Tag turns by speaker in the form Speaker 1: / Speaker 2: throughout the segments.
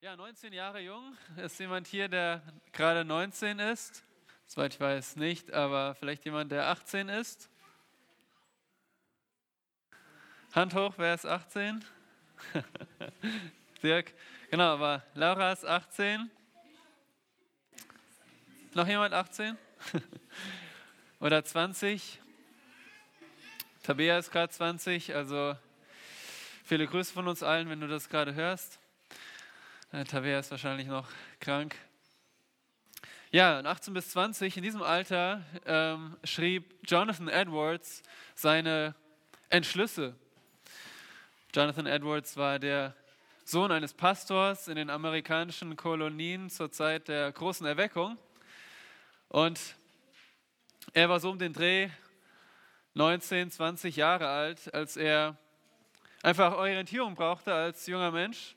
Speaker 1: Ja, 19 Jahre jung. Ist jemand hier, der gerade 19 ist? Soweit ich weiß nicht, aber vielleicht jemand, der 18 ist? Hand hoch, wer ist 18? Dirk. Genau, aber Laura ist 18. Noch jemand 18? Oder 20? Tabea ist gerade 20, also viele Grüße von uns allen, wenn du das gerade hörst. Äh, ist wahrscheinlich noch krank. Ja, 18 bis 20, in diesem Alter ähm, schrieb Jonathan Edwards seine Entschlüsse. Jonathan Edwards war der Sohn eines Pastors in den amerikanischen Kolonien zur Zeit der großen Erweckung. Und er war so um den Dreh 19, 20 Jahre alt, als er einfach Orientierung brauchte als junger Mensch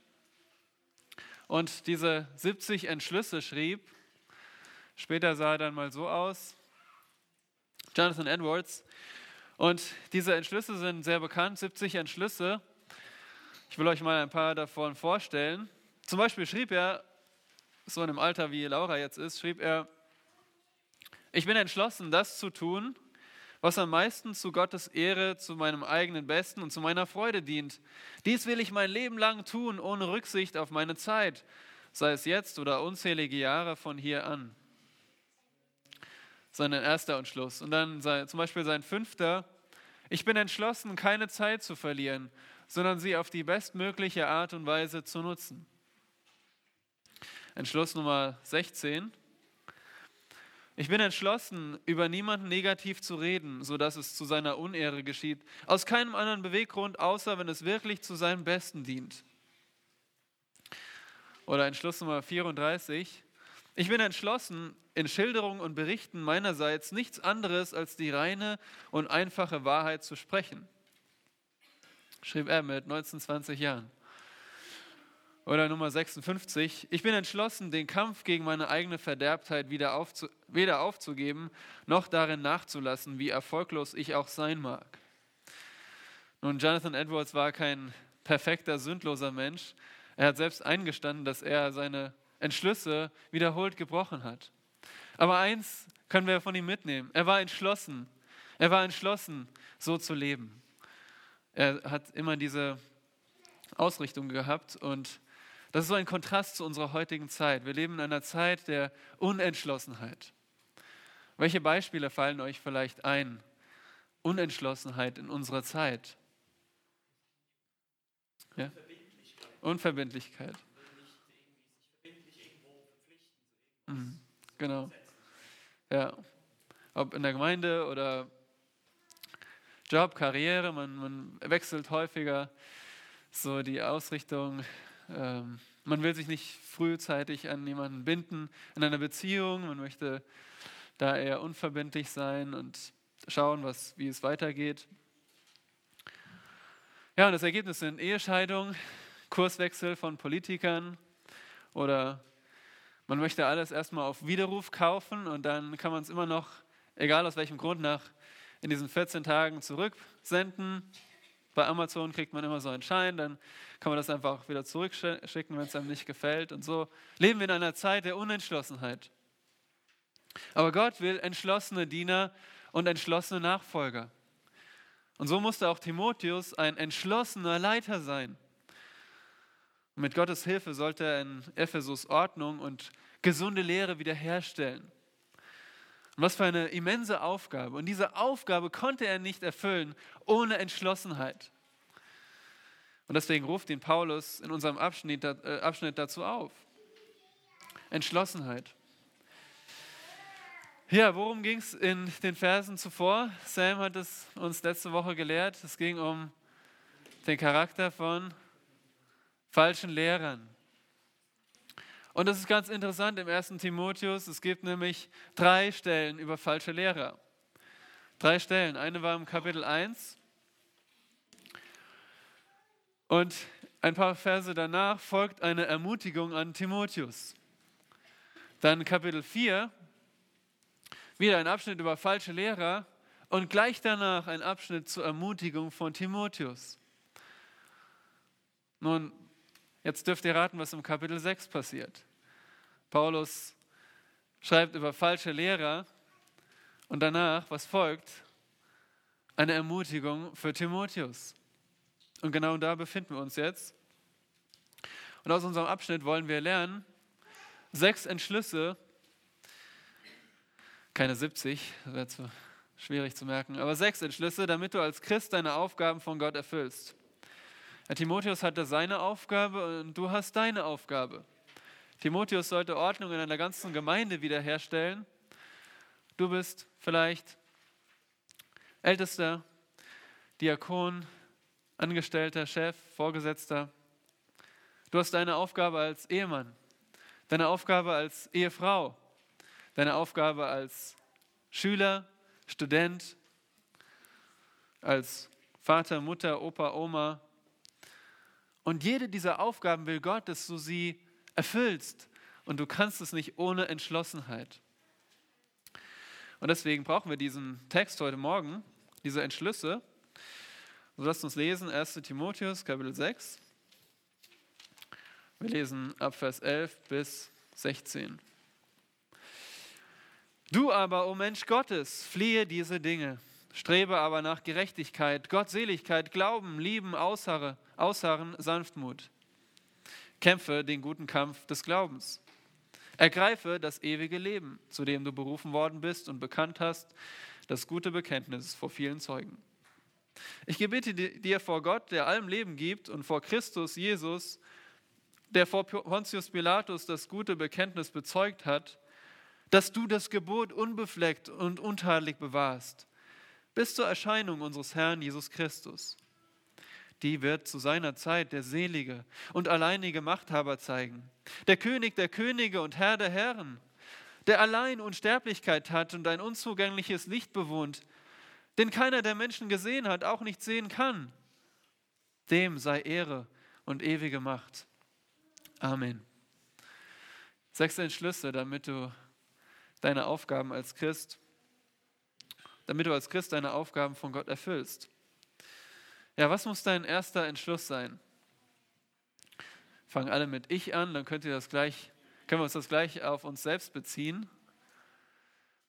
Speaker 1: und diese 70 Entschlüsse schrieb. Später sah er dann mal so aus. Jonathan Edwards. Und diese Entschlüsse sind sehr bekannt, 70 Entschlüsse. Ich will euch mal ein paar davon vorstellen. Zum Beispiel schrieb er, so in einem Alter wie Laura jetzt ist, schrieb er, ich bin entschlossen, das zu tun, was am meisten zu Gottes Ehre, zu meinem eigenen Besten und zu meiner Freude dient. Dies will ich mein Leben lang tun, ohne Rücksicht auf meine Zeit, sei es jetzt oder unzählige Jahre von hier an. Sein erster Entschluss. Und dann sein, zum Beispiel sein fünfter, ich bin entschlossen, keine Zeit zu verlieren, sondern sie auf die bestmögliche Art und Weise zu nutzen. Entschluss Nummer 16. Ich bin entschlossen, über niemanden negativ zu reden, sodass es zu seiner Unehre geschieht. Aus keinem anderen Beweggrund, außer wenn es wirklich zu seinem Besten dient. Oder Entschluss Nummer 34. Ich bin entschlossen, in Schilderungen und Berichten meinerseits nichts anderes als die reine und einfache Wahrheit zu sprechen. Schrieb er mit 19, 20 Jahren. Oder Nummer 56. Ich bin entschlossen, den Kampf gegen meine eigene Verderbtheit weder, aufzu weder aufzugeben, noch darin nachzulassen, wie erfolglos ich auch sein mag. Nun, Jonathan Edwards war kein perfekter, sündloser Mensch. Er hat selbst eingestanden, dass er seine Entschlüsse wiederholt gebrochen hat. Aber eins können wir von ihm mitnehmen. Er war entschlossen. Er war entschlossen, so zu leben. Er hat immer diese Ausrichtung gehabt und das ist so ein Kontrast zu unserer heutigen Zeit. Wir leben in einer Zeit der Unentschlossenheit. Welche Beispiele fallen euch vielleicht ein? Unentschlossenheit in unserer Zeit. Ja? Unverbindlichkeit. Mhm, genau. Ja. Ob in der Gemeinde oder Job, Karriere, man, man wechselt häufiger so die Ausrichtung. Ähm, man will sich nicht frühzeitig an jemanden binden in einer Beziehung. Man möchte da eher unverbindlich sein und schauen, was, wie es weitergeht. Ja, und das Ergebnis sind Ehescheidung, Kurswechsel von Politikern oder man möchte alles erstmal auf Widerruf kaufen und dann kann man es immer noch, egal aus welchem Grund, nach in diesen 14 Tagen zurücksenden. Bei Amazon kriegt man immer so einen Schein, dann kann man das einfach wieder zurückschicken, wenn es einem nicht gefällt. Und so leben wir in einer Zeit der Unentschlossenheit. Aber Gott will entschlossene Diener und entschlossene Nachfolger. Und so musste auch Timotheus ein entschlossener Leiter sein. Und mit Gottes Hilfe sollte er in Ephesus Ordnung und gesunde Lehre wiederherstellen. Und was für eine immense Aufgabe. Und diese Aufgabe konnte er nicht erfüllen ohne Entschlossenheit. Und deswegen ruft ihn Paulus in unserem Abschnitt, äh, Abschnitt dazu auf. Entschlossenheit. Ja, worum ging es in den Versen zuvor? Sam hat es uns letzte Woche gelehrt. Es ging um den Charakter von falschen Lehrern. Und das ist ganz interessant im 1. Timotheus. Es gibt nämlich drei Stellen über falsche Lehrer. Drei Stellen. Eine war im Kapitel 1. Und ein paar Verse danach folgt eine Ermutigung an Timotheus. Dann Kapitel 4, wieder ein Abschnitt über falsche Lehrer und gleich danach ein Abschnitt zur Ermutigung von Timotheus. Nun, Jetzt dürft ihr raten, was im Kapitel 6 passiert. Paulus schreibt über falsche Lehrer und danach, was folgt? Eine Ermutigung für Timotheus. Und genau da befinden wir uns jetzt. Und aus unserem Abschnitt wollen wir lernen, sechs Entschlüsse, keine 70, das wäre zu schwierig zu merken, aber sechs Entschlüsse, damit du als Christ deine Aufgaben von Gott erfüllst. Timotheus hatte seine Aufgabe und du hast deine Aufgabe. Timotheus sollte Ordnung in einer ganzen Gemeinde wiederherstellen. Du bist vielleicht Ältester, Diakon, Angestellter, Chef, Vorgesetzter. Du hast deine Aufgabe als Ehemann, deine Aufgabe als Ehefrau, deine Aufgabe als Schüler, Student, als Vater, Mutter, Opa, Oma. Und jede dieser Aufgaben will Gott, dass du sie erfüllst. Und du kannst es nicht ohne Entschlossenheit. Und deswegen brauchen wir diesen Text heute Morgen, diese Entschlüsse. So lasst uns lesen, 1 Timotheus, Kapitel 6. Wir lesen ab Vers 11 bis 16. Du aber, o oh Mensch Gottes, fliehe diese Dinge, strebe aber nach Gerechtigkeit, Gottseligkeit, Glauben, Lieben, Ausharre, Ausharren, Sanftmut. Kämpfe den guten Kampf des Glaubens. Ergreife das ewige Leben, zu dem du berufen worden bist und bekannt hast, das gute Bekenntnis vor vielen Zeugen. Ich gebete dir vor Gott, der allem Leben gibt, und vor Christus Jesus, der vor Pontius Pilatus das gute Bekenntnis bezeugt hat, dass du das Gebot unbefleckt und untadelig bewahrst, bis zur Erscheinung unseres Herrn Jesus Christus. Die wird zu seiner Zeit der selige und alleinige Machthaber zeigen, der König der Könige und Herr der Herren, der allein Unsterblichkeit hat und ein unzugängliches Licht bewohnt, den keiner der Menschen gesehen hat, auch nicht sehen kann. Dem sei Ehre und ewige Macht. Amen. Sechs Entschlüsse, damit du deine Aufgaben als Christ, damit du als Christ deine Aufgaben von Gott erfüllst. Ja, was muss dein erster Entschluss sein? Fangen alle mit Ich an, dann könnt ihr das gleich, können wir uns das gleich auf uns selbst beziehen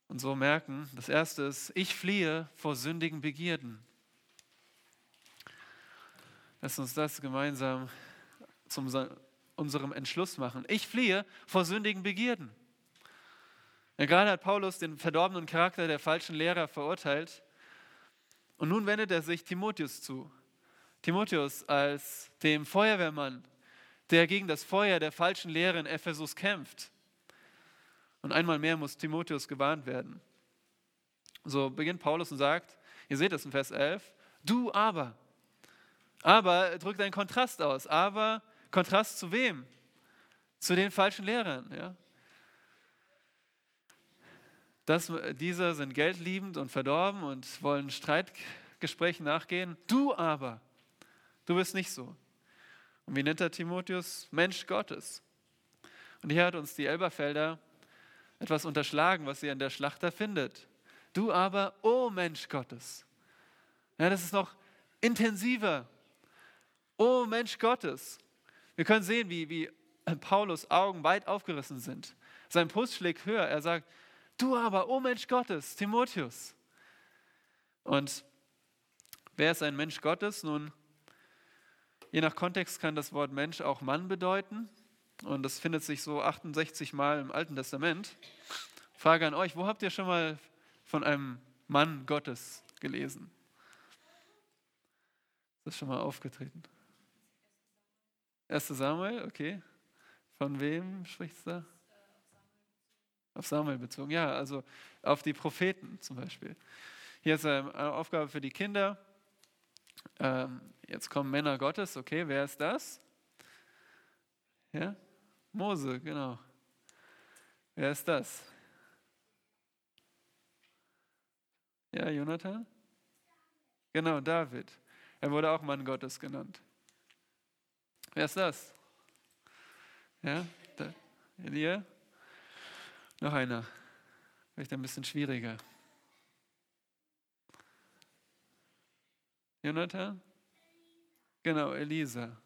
Speaker 1: und so merken. Das erste ist, ich fliehe vor sündigen Begierden. Lass uns das gemeinsam zum unserem Entschluss machen. Ich fliehe vor sündigen Begierden. Ja, gerade hat Paulus den verdorbenen Charakter der falschen Lehrer verurteilt. Und nun wendet er sich Timotheus zu. Timotheus als dem Feuerwehrmann, der gegen das Feuer der falschen Lehre in Ephesus kämpft. Und einmal mehr muss Timotheus gewarnt werden. So beginnt Paulus und sagt, ihr seht es in Vers 11, du aber. Aber drückt einen Kontrast aus. Aber Kontrast zu wem? Zu den falschen Lehrern. Ja? Das, diese sind geldliebend und verdorben und wollen Streitgesprächen nachgehen. Du aber, du bist nicht so. Und wie nennt er Timotheus? Mensch Gottes. Und hier hat uns die Elberfelder etwas unterschlagen, was sie an der Schlachter findet. Du aber, o oh Mensch Gottes. Ja, das ist noch intensiver. O oh Mensch Gottes. Wir können sehen, wie, wie Paulus Augen weit aufgerissen sind. Sein Puls schlägt höher. Er sagt, du aber, o oh Mensch Gottes, Timotheus. Und wer ist ein Mensch Gottes? Nun, je nach Kontext kann das Wort Mensch auch Mann bedeuten. Und das findet sich so 68 Mal im Alten Testament. Frage an euch, wo habt ihr schon mal von einem Mann Gottes gelesen? Ist das schon mal aufgetreten? 1. Samuel, okay. Von wem spricht es da? Auf Samuel bezogen, ja, also auf die Propheten zum Beispiel. Hier ist eine Aufgabe für die Kinder. Ähm, jetzt kommen Männer Gottes, okay, wer ist das? Ja, Mose, genau. Wer ist das? Ja, Jonathan? Genau, David. Er wurde auch Mann Gottes genannt. Wer ist das? Ja, Elia? Noch einer. Vielleicht ein bisschen schwieriger. Jonathan? Genau, Elisa.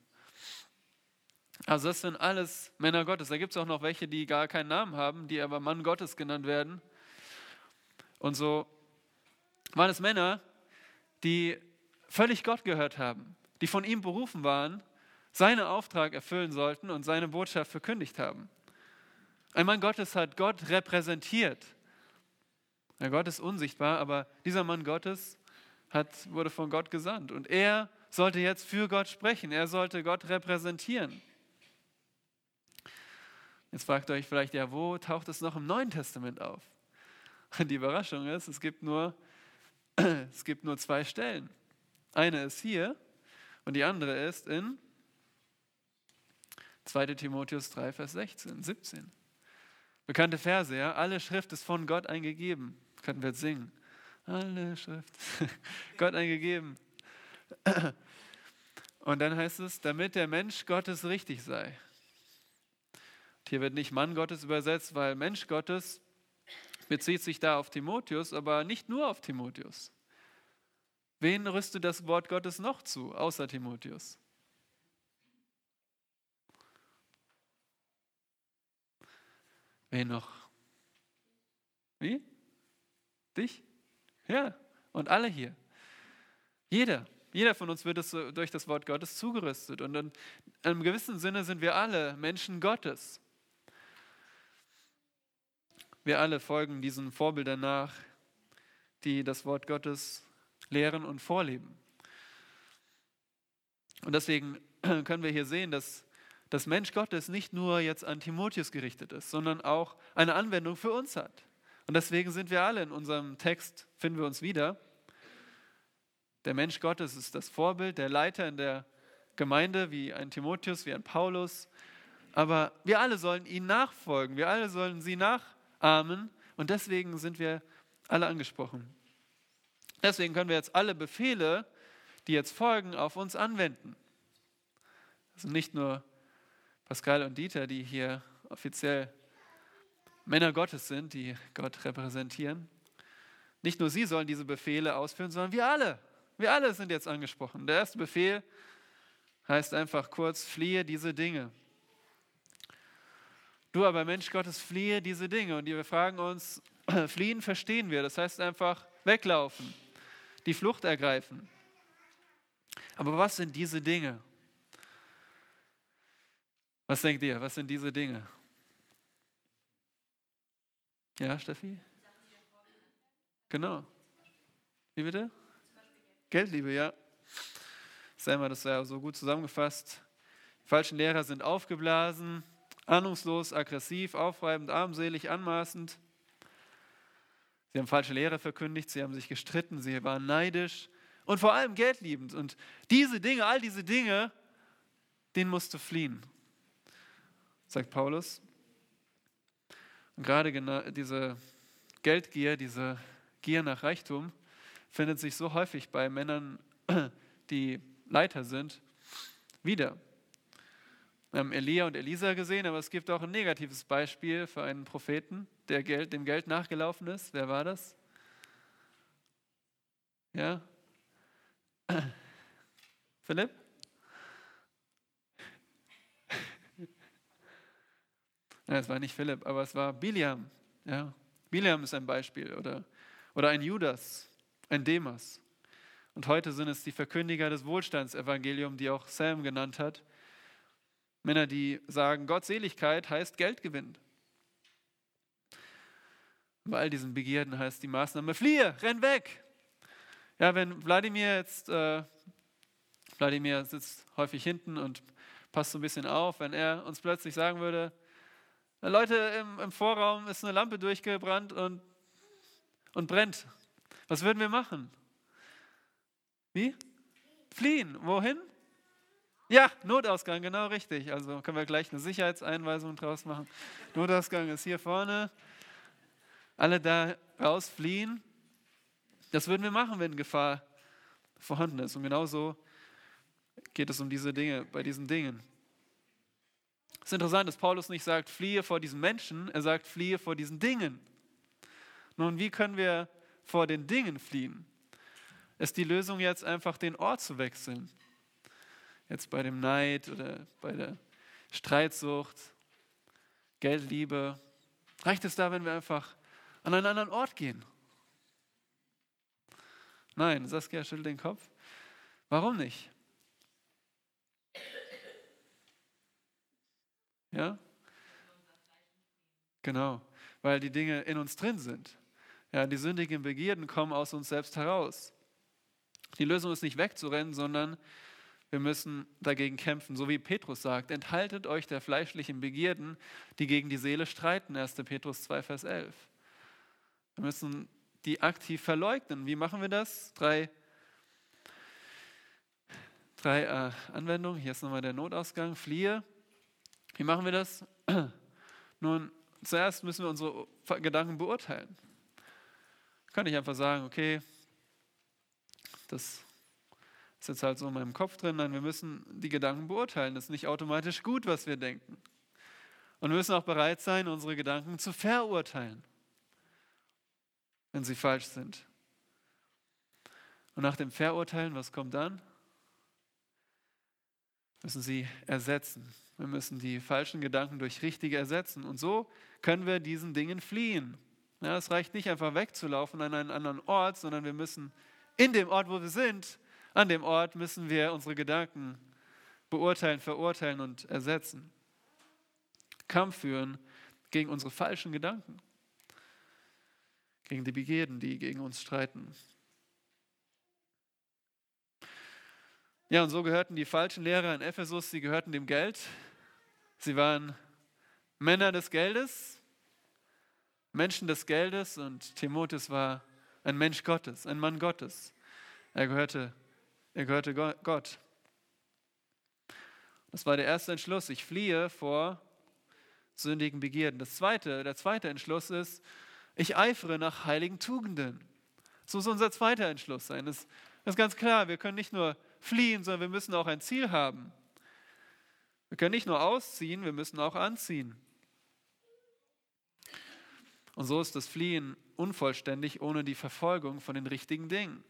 Speaker 1: Also das sind alles Männer Gottes. Da gibt es auch noch welche, die gar keinen Namen haben, die aber Mann Gottes genannt werden. Und so waren es Männer, die völlig Gott gehört haben, die von ihm berufen waren, seinen Auftrag erfüllen sollten und seine Botschaft verkündigt haben. Ein Mann Gottes hat Gott repräsentiert. Ja, Gott ist unsichtbar, aber dieser Mann Gottes hat, wurde von Gott gesandt. Und er sollte jetzt für Gott sprechen. Er sollte Gott repräsentieren. Jetzt fragt ihr euch vielleicht, ja, wo taucht es noch im Neuen Testament auf? Die Überraschung ist, es gibt nur, es gibt nur zwei Stellen. Eine ist hier und die andere ist in 2 Timotheus 3, Vers 16, 17. Bekannte Verse, ja. Alle Schrift ist von Gott eingegeben. Das könnten wir jetzt singen. Alle Schrift. Gott eingegeben. Und dann heißt es, damit der Mensch Gottes richtig sei. Hier wird nicht Mann Gottes übersetzt, weil Mensch Gottes bezieht sich da auf Timotheus, aber nicht nur auf Timotheus. Wen rüstet das Wort Gottes noch zu, außer Timotheus? Wen noch? Wie? Dich? Ja, und alle hier. Jeder. Jeder von uns wird es durch das Wort Gottes zugerüstet. Und in einem gewissen Sinne sind wir alle Menschen Gottes. Wir alle folgen diesen Vorbildern nach, die das Wort Gottes lehren und vorleben. Und deswegen können wir hier sehen, dass das Mensch Gottes nicht nur jetzt an Timotheus gerichtet ist, sondern auch eine Anwendung für uns hat. Und deswegen sind wir alle in unserem Text, finden wir uns wieder. Der Mensch Gottes ist das Vorbild, der Leiter in der Gemeinde, wie ein Timotheus, wie ein Paulus. Aber wir alle sollen ihn nachfolgen, wir alle sollen sie nachahmen und deswegen sind wir alle angesprochen. Deswegen können wir jetzt alle Befehle, die jetzt folgen, auf uns anwenden. Also nicht nur Pascal und Dieter, die hier offiziell Männer Gottes sind, die Gott repräsentieren. Nicht nur sie sollen diese Befehle ausführen, sondern wir alle. Wir alle sind jetzt angesprochen. Der erste Befehl heißt einfach kurz, fliehe diese Dinge. Du aber Mensch Gottes, fliehe diese Dinge. Und wir fragen uns, fliehen verstehen wir. Das heißt einfach weglaufen, die Flucht ergreifen. Aber was sind diese Dinge? Was denkt ihr? Was sind diese Dinge? Ja, Steffi? Genau. Wie bitte? Geldliebe, ja. Selma, das ja so gut zusammengefasst. Die falschen Lehrer sind aufgeblasen, ahnungslos, aggressiv, aufreibend, armselig, anmaßend. Sie haben falsche Lehre verkündigt, sie haben sich gestritten, sie waren neidisch und vor allem geldliebend. Und diese Dinge, all diese Dinge, denen musst du fliehen sagt Paulus. Und gerade diese Geldgier, diese Gier nach Reichtum findet sich so häufig bei Männern, die Leiter sind, wieder. Wir haben Elia und Elisa gesehen, aber es gibt auch ein negatives Beispiel für einen Propheten, der Geld, dem Geld nachgelaufen ist. Wer war das? Ja? Philipp? Ja, es war nicht Philipp, aber es war Biliam. Ja. Biliam ist ein Beispiel oder, oder ein Judas, ein Demas. Und heute sind es die Verkündiger des Wohlstandsevangeliums, die auch Sam genannt hat. Männer, die sagen, Gottseligkeit heißt Geldgewinn. Bei all diesen Begierden heißt die Maßnahme, fliehe, renn weg. Ja, wenn Wladimir jetzt, äh, Wladimir sitzt häufig hinten und passt so ein bisschen auf, wenn er uns plötzlich sagen würde, Leute, im, im Vorraum ist eine Lampe durchgebrannt und, und brennt. Was würden wir machen? Wie? Fliehen. Wohin? Ja, Notausgang, genau richtig. Also können wir gleich eine Sicherheitseinweisung draus machen. Notausgang ist hier vorne. Alle da rausfliehen. Das würden wir machen, wenn Gefahr vorhanden ist. Und genauso geht es um diese Dinge, bei diesen Dingen. Es ist interessant, dass Paulus nicht sagt, fliehe vor diesen Menschen, er sagt, fliehe vor diesen Dingen. Nun, wie können wir vor den Dingen fliehen? Ist die Lösung jetzt einfach den Ort zu wechseln? Jetzt bei dem Neid oder bei der Streitsucht, Geldliebe? Reicht es da, wenn wir einfach an einen anderen Ort gehen? Nein, Saskia schüttelt den Kopf. Warum nicht? Ja? Genau, weil die Dinge in uns drin sind. Ja, die sündigen Begierden kommen aus uns selbst heraus. Die Lösung ist nicht wegzurennen, sondern wir müssen dagegen kämpfen, so wie Petrus sagt, enthaltet euch der fleischlichen Begierden, die gegen die Seele streiten, 1. Petrus 2, Vers 11. Wir müssen die aktiv verleugnen. Wie machen wir das? Drei, drei äh, Anwendungen. Hier ist nochmal der Notausgang. Fliehe. Wie machen wir das? Nun, zuerst müssen wir unsere Gedanken beurteilen. Kann ich einfach sagen, okay, das ist jetzt halt so in meinem Kopf drin. Nein, wir müssen die Gedanken beurteilen. Das ist nicht automatisch gut, was wir denken. Und wir müssen auch bereit sein, unsere Gedanken zu verurteilen, wenn sie falsch sind. Und nach dem Verurteilen, was kommt dann? Müssen sie ersetzen. Wir müssen die falschen Gedanken durch richtige ersetzen. Und so können wir diesen Dingen fliehen. Ja, es reicht nicht einfach wegzulaufen an einen anderen Ort, sondern wir müssen in dem Ort, wo wir sind, an dem Ort müssen wir unsere Gedanken beurteilen, verurteilen und ersetzen. Kampf führen gegen unsere falschen Gedanken, gegen die Begierden, die gegen uns streiten. Ja, und so gehörten die falschen Lehrer in Ephesus, sie gehörten dem Geld. Sie waren Männer des Geldes, Menschen des Geldes und Timotheus war ein Mensch Gottes, ein Mann Gottes. Er gehörte er gehörte Gott. Das war der erste Entschluss. Ich fliehe vor sündigen Begierden. Das zweite, der zweite Entschluss ist, ich eifere nach heiligen Tugenden. Das muss unser zweiter Entschluss sein. Das, das ist ganz klar. Wir können nicht nur fliehen, sondern wir müssen auch ein Ziel haben. Wir können nicht nur ausziehen, wir müssen auch anziehen. Und so ist das Fliehen unvollständig ohne die Verfolgung von den richtigen Dingen.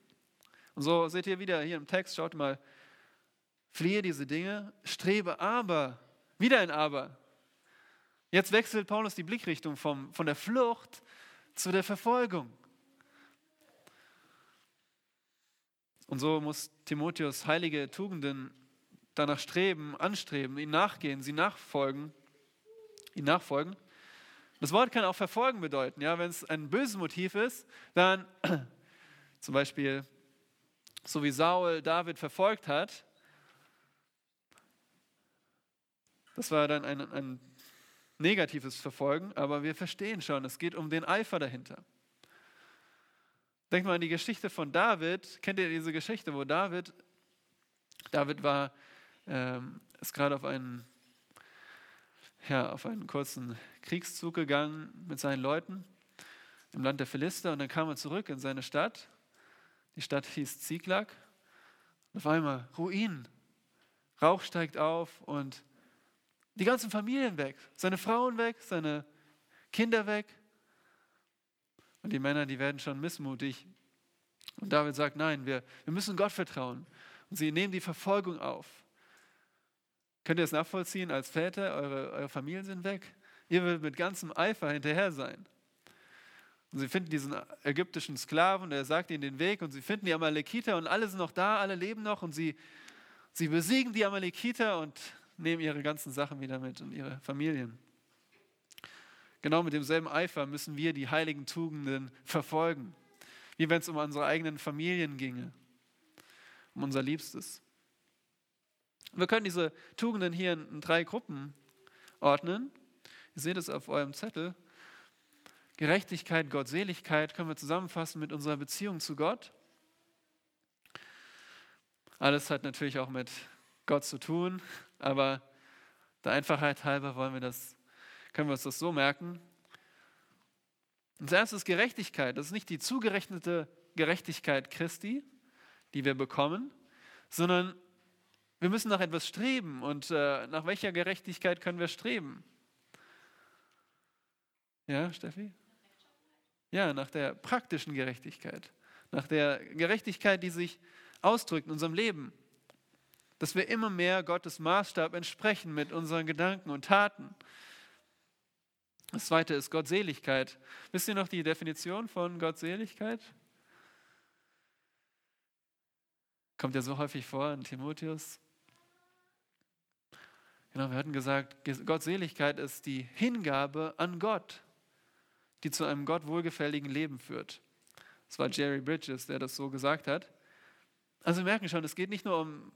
Speaker 1: Und so seht ihr wieder hier im Text, schaut mal, fliehe diese Dinge, strebe aber, wieder ein Aber. Jetzt wechselt Paulus die Blickrichtung vom, von der Flucht zu der Verfolgung. Und so muss Timotheus heilige Tugenden danach streben, anstreben, ihnen nachgehen, sie nachfolgen, ihnen nachfolgen. Das Wort kann auch verfolgen bedeuten. Ja? Wenn es ein böses Motiv ist, dann zum Beispiel so wie Saul David verfolgt hat, das war dann ein, ein negatives Verfolgen, aber wir verstehen schon, es geht um den Eifer dahinter. Denkt mal an die Geschichte von David. Kennt ihr diese Geschichte, wo David, David war, ähm, ist gerade auf einen, ja, auf einen kurzen Kriegszug gegangen mit seinen Leuten im Land der Philister und dann kam er zurück in seine Stadt die Stadt hieß Ziklag. Und auf einmal Ruinen. Rauch steigt auf und die ganzen Familien weg. Seine Frauen weg, seine Kinder weg. Und die Männer, die werden schon missmutig. Und David sagt, nein, wir, wir müssen Gott vertrauen. Und sie nehmen die Verfolgung auf. Könnt ihr es nachvollziehen als Väter? Eure, eure Familien sind weg. Ihr werdet mit ganzem Eifer hinterher sein. Und sie finden diesen ägyptischen Sklaven, der sagt ihnen den Weg und sie finden die Amalekiter und alle sind noch da, alle leben noch und sie, sie besiegen die Amalekiter und nehmen ihre ganzen Sachen wieder mit und ihre Familien. Genau mit demselben Eifer müssen wir die heiligen Tugenden verfolgen, wie wenn es um unsere eigenen Familien ginge, um unser Liebstes. Wir können diese Tugenden hier in drei Gruppen ordnen. Ihr seht es auf eurem Zettel. Gerechtigkeit, Gottseligkeit können wir zusammenfassen mit unserer Beziehung zu Gott. Alles hat natürlich auch mit Gott zu tun, aber der Einfachheit halber wollen wir das, können wir uns das so merken. Und das ist Gerechtigkeit. Das ist nicht die zugerechnete Gerechtigkeit Christi, die wir bekommen, sondern wir müssen nach etwas streben. Und äh, nach welcher Gerechtigkeit können wir streben? Ja, Steffi? Ja, nach der praktischen Gerechtigkeit, nach der Gerechtigkeit, die sich ausdrückt in unserem Leben. dass wir immer mehr Gottes Maßstab entsprechen mit unseren Gedanken und Taten. Das zweite ist Gottseligkeit. Wisst ihr noch die Definition von Gottseligkeit? Kommt ja so häufig vor in Timotheus. Genau, wir hatten gesagt, Gottseligkeit ist die Hingabe an Gott, die zu einem Gott wohlgefälligen Leben führt. Das war Jerry Bridges, der das so gesagt hat. Also wir merken schon, es geht nicht nur um,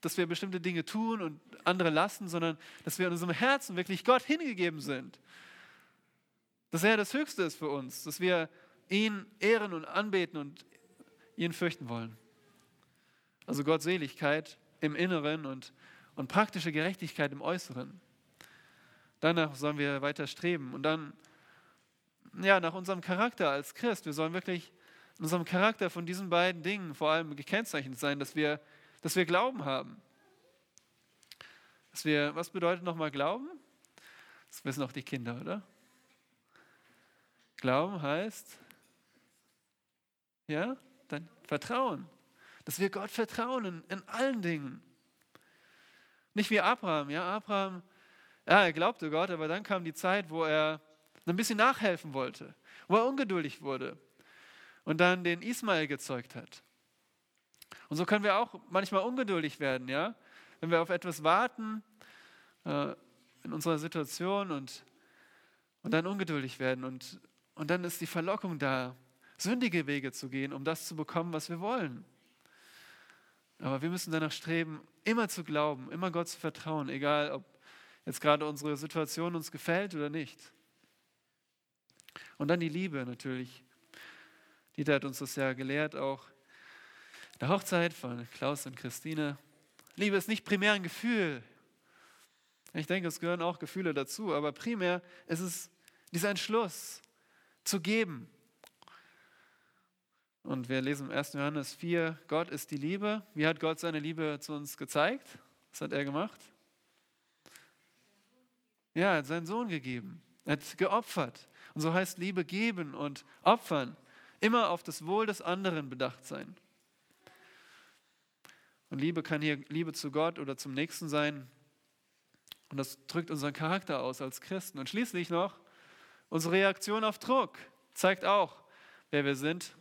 Speaker 1: dass wir bestimmte Dinge tun und andere lassen, sondern dass wir in unserem Herzen wirklich Gott hingegeben sind. Dass er das Höchste ist für uns, dass wir ihn ehren und anbeten und ihn fürchten wollen. Also Gottseligkeit im Inneren und, und praktische Gerechtigkeit im Äußeren. Danach sollen wir weiter streben und dann ja, nach unserem Charakter als Christ. Wir sollen wirklich in unserem Charakter von diesen beiden Dingen vor allem gekennzeichnet sein, dass wir, dass wir Glauben haben. Dass wir, was bedeutet nochmal Glauben? Das wissen auch die Kinder, oder? Glauben heißt, ja, dann Vertrauen. Dass wir Gott vertrauen in, in allen Dingen. Nicht wie Abraham, ja, Abraham, ja, er glaubte Gott, aber dann kam die Zeit, wo er ein bisschen nachhelfen wollte, wo er ungeduldig wurde und dann den Ismael gezeugt hat. Und so können wir auch manchmal ungeduldig werden, ja, wenn wir auf etwas warten äh, in unserer Situation und, und dann ungeduldig werden und, und dann ist die Verlockung da, sündige Wege zu gehen, um das zu bekommen, was wir wollen. Aber wir müssen danach streben, immer zu glauben, immer Gott zu vertrauen, egal ob jetzt gerade unsere Situation uns gefällt oder nicht. Und dann die Liebe natürlich. Dieter hat uns das ja gelehrt, auch in der Hochzeit von Klaus und Christine. Liebe ist nicht primär ein Gefühl. Ich denke, es gehören auch Gefühle dazu, aber primär ist es dieser Entschluss zu geben. Und wir lesen im 1. Johannes 4, Gott ist die Liebe. Wie hat Gott seine Liebe zu uns gezeigt? Was hat er gemacht? Ja, er hat seinen Sohn gegeben. Er hat geopfert. Und so heißt Liebe geben und opfern. Immer auf das Wohl des anderen bedacht sein. Und Liebe kann hier Liebe zu Gott oder zum Nächsten sein. Und das drückt unseren Charakter aus als Christen. Und schließlich noch, unsere Reaktion auf Druck zeigt auch, wer wir sind.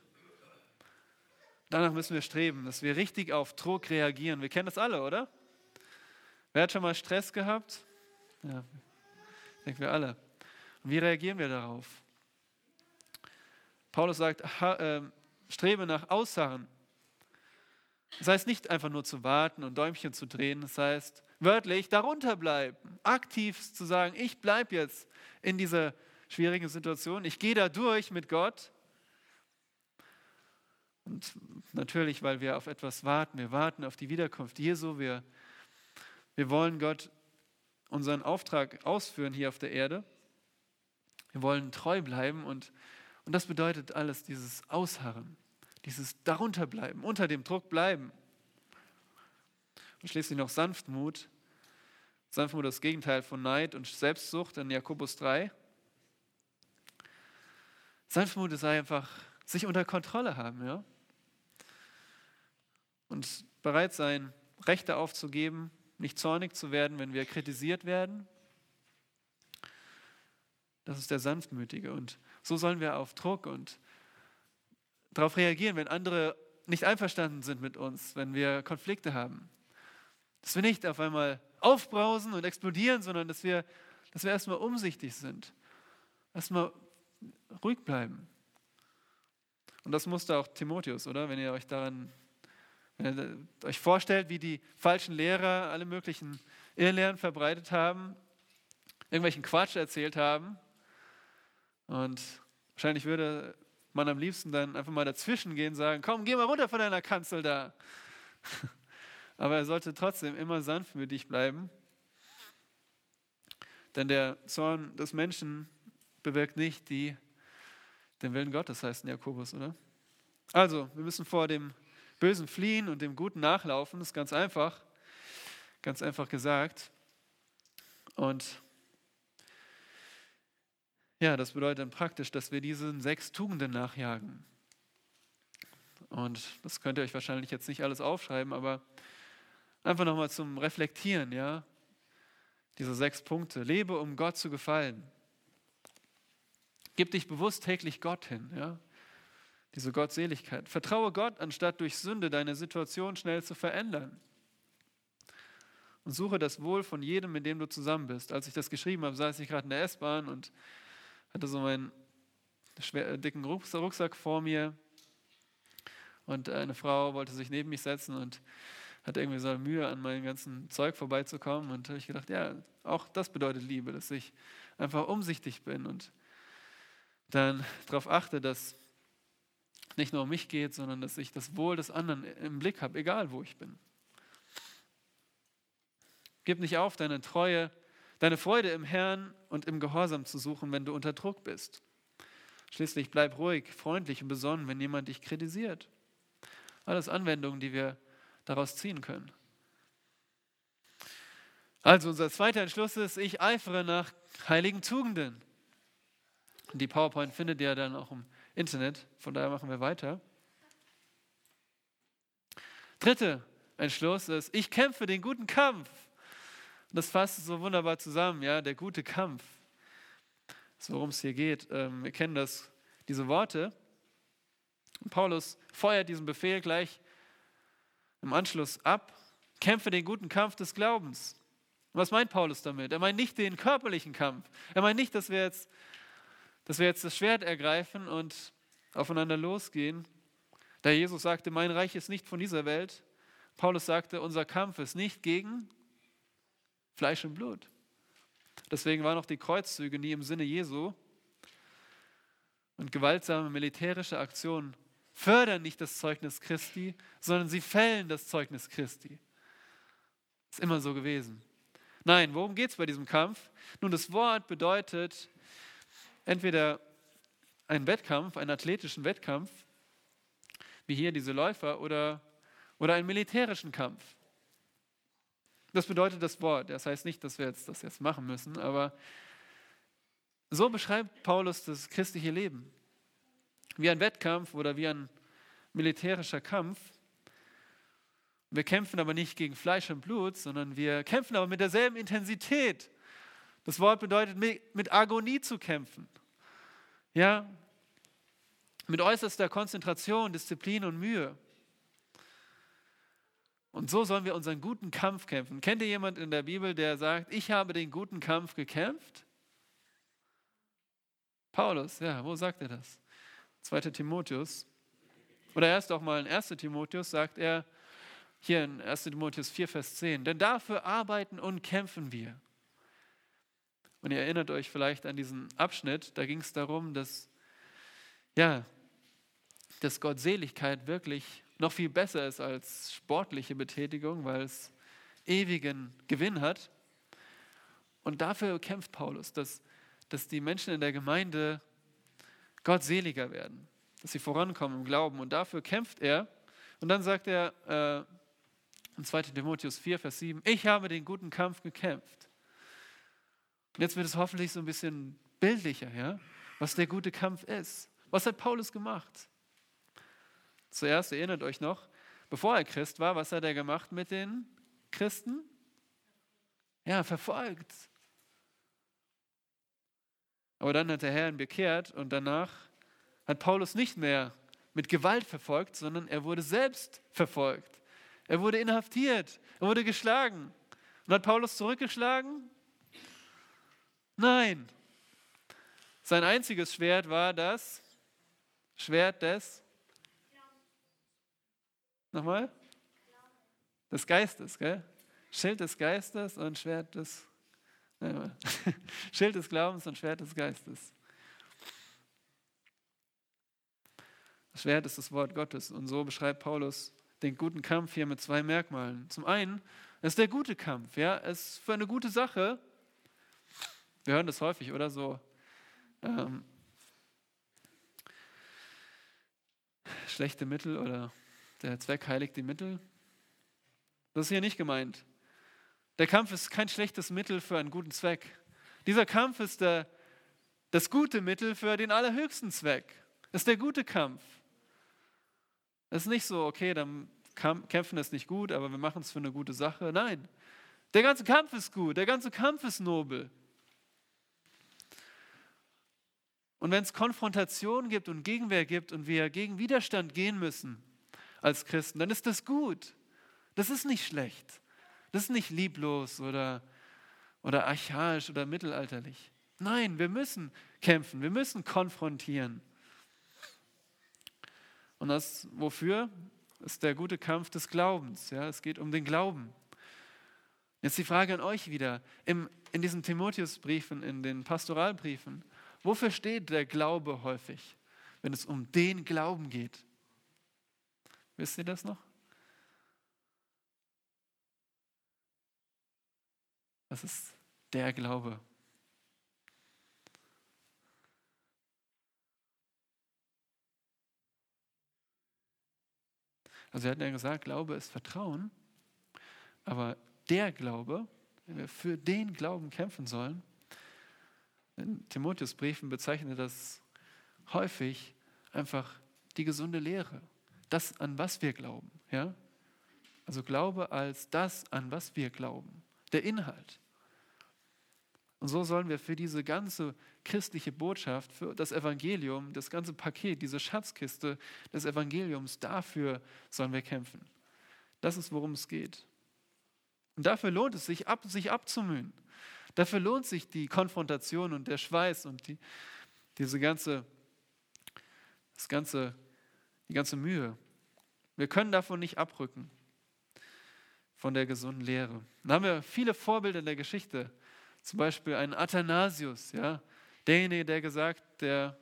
Speaker 1: Danach müssen wir streben, dass wir richtig auf Druck reagieren. Wir kennen das alle, oder? Wer hat schon mal Stress gehabt? Ja, denken wir alle. Und wie reagieren wir darauf? Paulus sagt, äh, strebe nach Aussagen. Das heißt nicht einfach nur zu warten und Däumchen zu drehen, das heißt wörtlich darunter bleiben, aktiv zu sagen, ich bleibe jetzt in dieser schwierigen Situation, ich gehe da durch mit Gott. Und natürlich, weil wir auf etwas warten, wir warten auf die Wiederkunft Jesu, wir, wir wollen Gott unseren Auftrag ausführen hier auf der Erde. Wir wollen treu bleiben und, und das bedeutet alles dieses Ausharren, dieses darunterbleiben, unter dem Druck bleiben. Und schließlich noch Sanftmut. Sanftmut ist das Gegenteil von Neid und Selbstsucht in Jakobus 3. Sanftmut ist einfach sich unter Kontrolle haben, ja? Und bereit sein, Rechte aufzugeben, nicht zornig zu werden, wenn wir kritisiert werden, das ist der Sanftmütige. Und so sollen wir auf Druck und darauf reagieren, wenn andere nicht einverstanden sind mit uns, wenn wir Konflikte haben. Dass wir nicht auf einmal aufbrausen und explodieren, sondern dass wir, dass wir erstmal umsichtig sind. Erstmal ruhig bleiben. Und das musste auch Timotheus, oder? Wenn ihr euch daran, wenn ihr euch vorstellt, wie die falschen Lehrer alle möglichen Irrlehren verbreitet haben, irgendwelchen Quatsch erzählt haben, und wahrscheinlich würde man am liebsten dann einfach mal dazwischen gehen und sagen, komm, geh mal runter von deiner Kanzel da. Aber er sollte trotzdem immer sanftmütig bleiben. Denn der Zorn des Menschen bewirkt nicht die, den Willen Gottes, heißt in Jakobus, oder? Also, wir müssen vor dem Bösen fliehen und dem Guten nachlaufen. Das ist ganz einfach. Ganz einfach gesagt. Und ja, das bedeutet dann praktisch, dass wir diesen sechs Tugenden Einfach nochmal zum Reflektieren, ja. Diese sechs Punkte. Lebe, um Gott zu gefallen. Gib dich bewusst täglich Gott hin, ja. Diese Gottseligkeit. Vertraue Gott, anstatt durch Sünde deine Situation schnell zu verändern. Und suche das Wohl von jedem, mit dem du zusammen bist. Als ich das geschrieben habe, saß ich gerade in der S-Bahn und hatte so meinen schwer, äh, dicken Rucksack vor mir. Und eine Frau wollte sich neben mich setzen und hatte irgendwie so Mühe, an meinem ganzen Zeug vorbeizukommen. Und habe ich gedacht, ja, auch das bedeutet Liebe, dass ich einfach umsichtig bin und dann darauf achte, dass nicht nur um mich geht, sondern dass ich das Wohl des anderen im Blick habe, egal wo ich bin. Gib nicht auf, deine Treue, deine Freude im Herrn und im Gehorsam zu suchen, wenn du unter Druck bist. Schließlich bleib ruhig, freundlich und besonnen, wenn jemand dich kritisiert. Alles Anwendungen, die wir daraus ziehen können. Also unser zweiter Entschluss ist, ich eifere nach heiligen Tugenden. Die PowerPoint findet ihr dann auch im Internet, von daher machen wir weiter. Dritter Entschluss ist, ich kämpfe den guten Kampf. Das fasst so wunderbar zusammen, ja, der gute Kampf. So worum es hier geht. Ähm, wir kennen das, diese Worte. Paulus feuert diesen Befehl gleich im Anschluss ab. Kämpfe den guten Kampf des Glaubens. was meint Paulus damit? Er meint nicht den körperlichen Kampf. Er meint nicht, dass wir jetzt, dass wir jetzt das Schwert ergreifen und aufeinander losgehen. Da Jesus sagte, mein Reich ist nicht von dieser Welt. Paulus sagte, unser Kampf ist nicht gegen Fleisch und Blut. Deswegen waren auch die Kreuzzüge nie im Sinne Jesu. Und gewaltsame militärische Aktionen fördern nicht das Zeugnis Christi, sondern sie fällen das Zeugnis Christi. Ist immer so gewesen. Nein, worum geht es bei diesem Kampf? Nun, das Wort bedeutet entweder einen Wettkampf, einen athletischen Wettkampf, wie hier diese Läufer, oder, oder einen militärischen Kampf. Das bedeutet das Wort. Das heißt nicht, dass wir jetzt das jetzt machen müssen, aber so beschreibt Paulus das christliche Leben wie ein Wettkampf oder wie ein militärischer Kampf. Wir kämpfen aber nicht gegen Fleisch und Blut, sondern wir kämpfen aber mit derselben Intensität. Das Wort bedeutet, mit Agonie zu kämpfen. Ja, mit äußerster Konzentration, Disziplin und Mühe. Und so sollen wir unseren guten Kampf kämpfen. Kennt ihr jemand in der Bibel, der sagt, ich habe den guten Kampf gekämpft? Paulus, ja, wo sagt er das? 2. Timotheus. Oder erst auch mal in 1. Timotheus sagt er, hier in 1. Timotheus 4, Vers 10, denn dafür arbeiten und kämpfen wir. Und ihr erinnert euch vielleicht an diesen Abschnitt, da ging es darum, dass, ja, dass Gottseligkeit wirklich noch viel besser ist als sportliche Betätigung, weil es ewigen Gewinn hat. Und dafür kämpft Paulus, dass, dass die Menschen in der Gemeinde gottseliger werden, dass sie vorankommen im Glauben. Und dafür kämpft er. Und dann sagt er äh, in 2 Timotheus 4, Vers 7, ich habe den guten Kampf gekämpft. Und jetzt wird es hoffentlich so ein bisschen bildlicher, ja? was der gute Kampf ist. Was hat Paulus gemacht? Zuerst erinnert euch noch, bevor er Christ war, was hat er gemacht mit den Christen? Ja, verfolgt, aber dann hat der Herr ihn bekehrt und danach hat Paulus nicht mehr mit Gewalt verfolgt, sondern er wurde selbst verfolgt. Er wurde inhaftiert, er wurde geschlagen. Und hat Paulus zurückgeschlagen? Nein. Sein einziges Schwert war das Schwert des Nochmal? Des Geistes, gell? Schild des Geistes und Schwert des Schild des Glaubens und Schwert des Geistes. Das Schwert ist das Wort Gottes. Und so beschreibt Paulus den guten Kampf hier mit zwei Merkmalen. Zum einen, ist der gute Kampf. Ja? Es ist für eine gute Sache. Wir hören das häufig, oder so. Ähm, schlechte Mittel oder der Zweck heiligt die Mittel. Das ist hier nicht gemeint. Der Kampf ist kein schlechtes Mittel für einen guten Zweck. Dieser Kampf ist der, das gute Mittel für den allerhöchsten Zweck. Das ist der gute Kampf. Es ist nicht so, okay, dann Kämpfen ist nicht gut, aber wir machen es für eine gute Sache. Nein, der ganze Kampf ist gut, der ganze Kampf ist nobel. Und wenn es Konfrontation gibt und Gegenwehr gibt und wir gegen Widerstand gehen müssen als Christen, dann ist das gut. Das ist nicht schlecht. Das ist nicht lieblos oder, oder archaisch oder mittelalterlich. Nein, wir müssen kämpfen, wir müssen konfrontieren. Und das wofür? ist der gute Kampf des Glaubens. Ja, es geht um den Glauben. Jetzt die Frage an euch wieder. Im, in diesen Timotheusbriefen, in den Pastoralbriefen, wofür steht der Glaube häufig, wenn es um den Glauben geht? Wisst ihr das noch? Was ist der Glaube? Also er hat ja gesagt, Glaube ist Vertrauen, aber der Glaube, wenn wir für den Glauben kämpfen sollen, in Timotheusbriefen bezeichnet das häufig einfach die gesunde Lehre, das, an was wir glauben. Ja? Also Glaube als das, an was wir glauben, der Inhalt. Und so sollen wir für diese ganze christliche Botschaft, für das Evangelium, das ganze Paket, diese Schatzkiste des Evangeliums, dafür sollen wir kämpfen. Das ist, worum es geht. Und dafür lohnt es sich, ab, sich abzumühen. Dafür lohnt sich die Konfrontation und der Schweiß und die, diese ganze, das ganze, die ganze Mühe. Wir können davon nicht abrücken, von der gesunden Lehre. Da haben wir viele Vorbilder in der Geschichte zum Beispiel ein Athanasius, ja, derjenige, der gesagt, der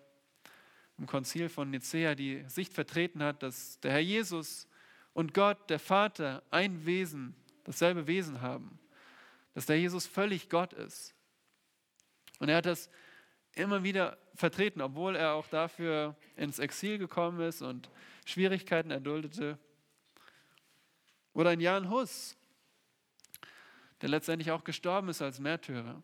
Speaker 1: im Konzil von Nicea die Sicht vertreten hat, dass der Herr Jesus und Gott, der Vater, ein Wesen, dasselbe Wesen haben, dass der Jesus völlig Gott ist. Und er hat das immer wieder vertreten, obwohl er auch dafür ins Exil gekommen ist und Schwierigkeiten erduldete. Oder ein Jan Hus, der letztendlich auch gestorben ist als Märtyrer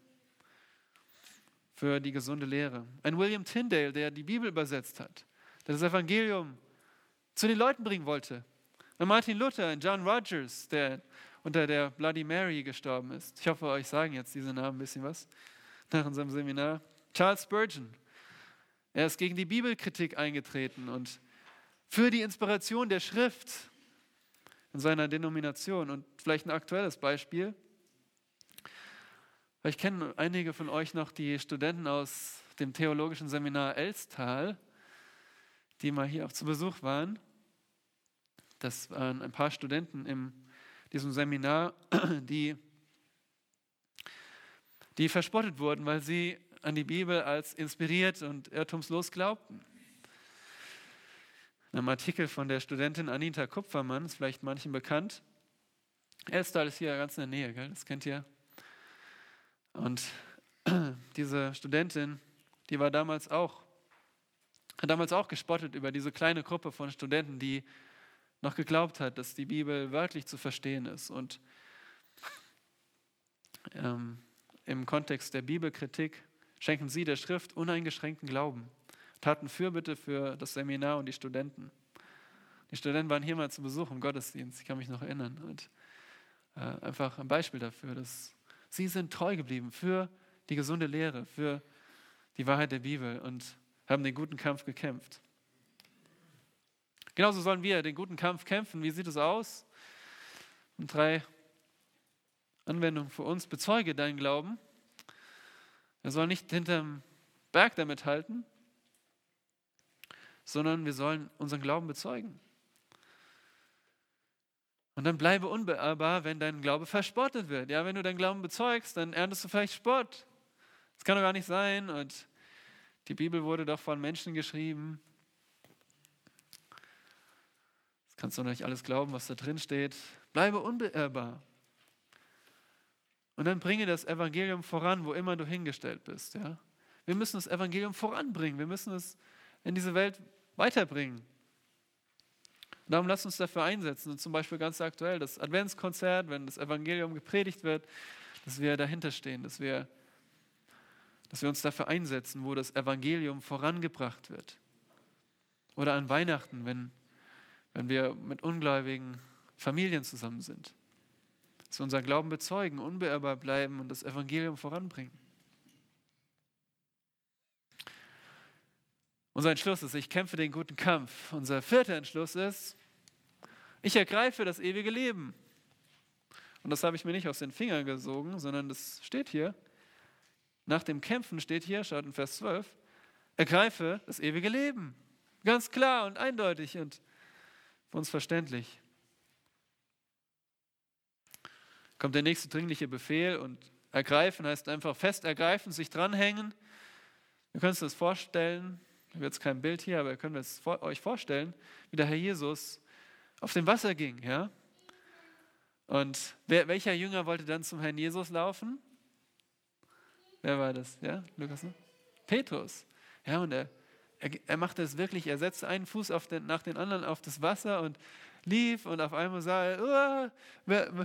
Speaker 1: für die gesunde Lehre. Ein William Tyndale, der die Bibel übersetzt hat, der das Evangelium zu den Leuten bringen wollte. Ein Martin Luther, ein John Rogers, der unter der Bloody Mary gestorben ist. Ich hoffe, euch sagen jetzt diese Namen ein bisschen was nach unserem Seminar. Charles Spurgeon, er ist gegen die Bibelkritik eingetreten und für die Inspiration der Schrift in seiner Denomination. Und vielleicht ein aktuelles Beispiel. Vielleicht kennen einige von euch noch die Studenten aus dem theologischen Seminar Elstal, die mal hier auch zu Besuch waren. Das waren ein paar Studenten in diesem Seminar, die, die verspottet wurden, weil sie an die Bibel als inspiriert und irrtumslos glaubten. In einem Artikel von der Studentin Anita Kupfermann, ist vielleicht manchen bekannt. Elstal ist hier ganz in der Nähe, gell? das kennt ihr. Und diese Studentin, die war damals auch, hat damals auch gespottet über diese kleine Gruppe von Studenten, die noch geglaubt hat, dass die Bibel wörtlich zu verstehen ist. Und ähm, im Kontext der Bibelkritik schenken sie der Schrift uneingeschränkten Glauben, taten Fürbitte für das Seminar und die Studenten. Die Studenten waren hier mal zu Besuch im Gottesdienst, ich kann mich noch erinnern. Und äh, einfach ein Beispiel dafür, dass Sie sind treu geblieben für die gesunde Lehre, für die Wahrheit der Bibel und haben den guten Kampf gekämpft. Genauso sollen wir den guten Kampf kämpfen. Wie sieht es aus? Und drei Anwendungen für uns. Bezeuge deinen Glauben. Wir sollen nicht hinterm Berg damit halten, sondern wir sollen unseren Glauben bezeugen. Und dann bleibe unbeirrbar, wenn dein Glaube verspottet wird. Ja, wenn du deinen Glauben bezeugst, dann erntest du vielleicht Spott. Das kann doch gar nicht sein. Und die Bibel wurde doch von Menschen geschrieben. Das kannst du doch nicht alles glauben, was da drin steht. Bleibe unbeirrbar. Und dann bringe das Evangelium voran, wo immer du hingestellt bist. Ja? Wir müssen das Evangelium voranbringen. Wir müssen es in diese Welt weiterbringen. Und darum lasst uns dafür einsetzen. Und zum Beispiel ganz aktuell das Adventskonzert, wenn das Evangelium gepredigt wird, dass wir dahinter stehen, dass wir, dass wir uns dafür einsetzen, wo das Evangelium vorangebracht wird. Oder an Weihnachten, wenn, wenn wir mit Ungläubigen Familien zusammen sind. Dass wir unseren Glauben bezeugen, unbeirrbar bleiben und das Evangelium voranbringen. Unser Entschluss ist, ich kämpfe den guten Kampf. Unser vierter Entschluss ist, ich ergreife das ewige Leben. Und das habe ich mir nicht aus den Fingern gesogen, sondern das steht hier. Nach dem Kämpfen steht hier, schaut in Vers 12, ergreife das ewige Leben. Ganz klar und eindeutig und für uns verständlich. Kommt der nächste dringliche Befehl und ergreifen heißt einfach fest ergreifen, sich dranhängen. Wir können uns das vorstellen, ich habe jetzt kein Bild hier, aber ihr könnt es euch vorstellen, wie der Herr Jesus auf dem Wasser ging. Ja? Und wer, welcher Jünger wollte dann zum Herrn Jesus laufen? Wer war das? Ja, Lukas? Ne? Petrus. Ja, und er, er, er machte es wirklich. Er setzte einen Fuß den, nach den anderen auf das Wasser und lief und auf einmal sah er, oh,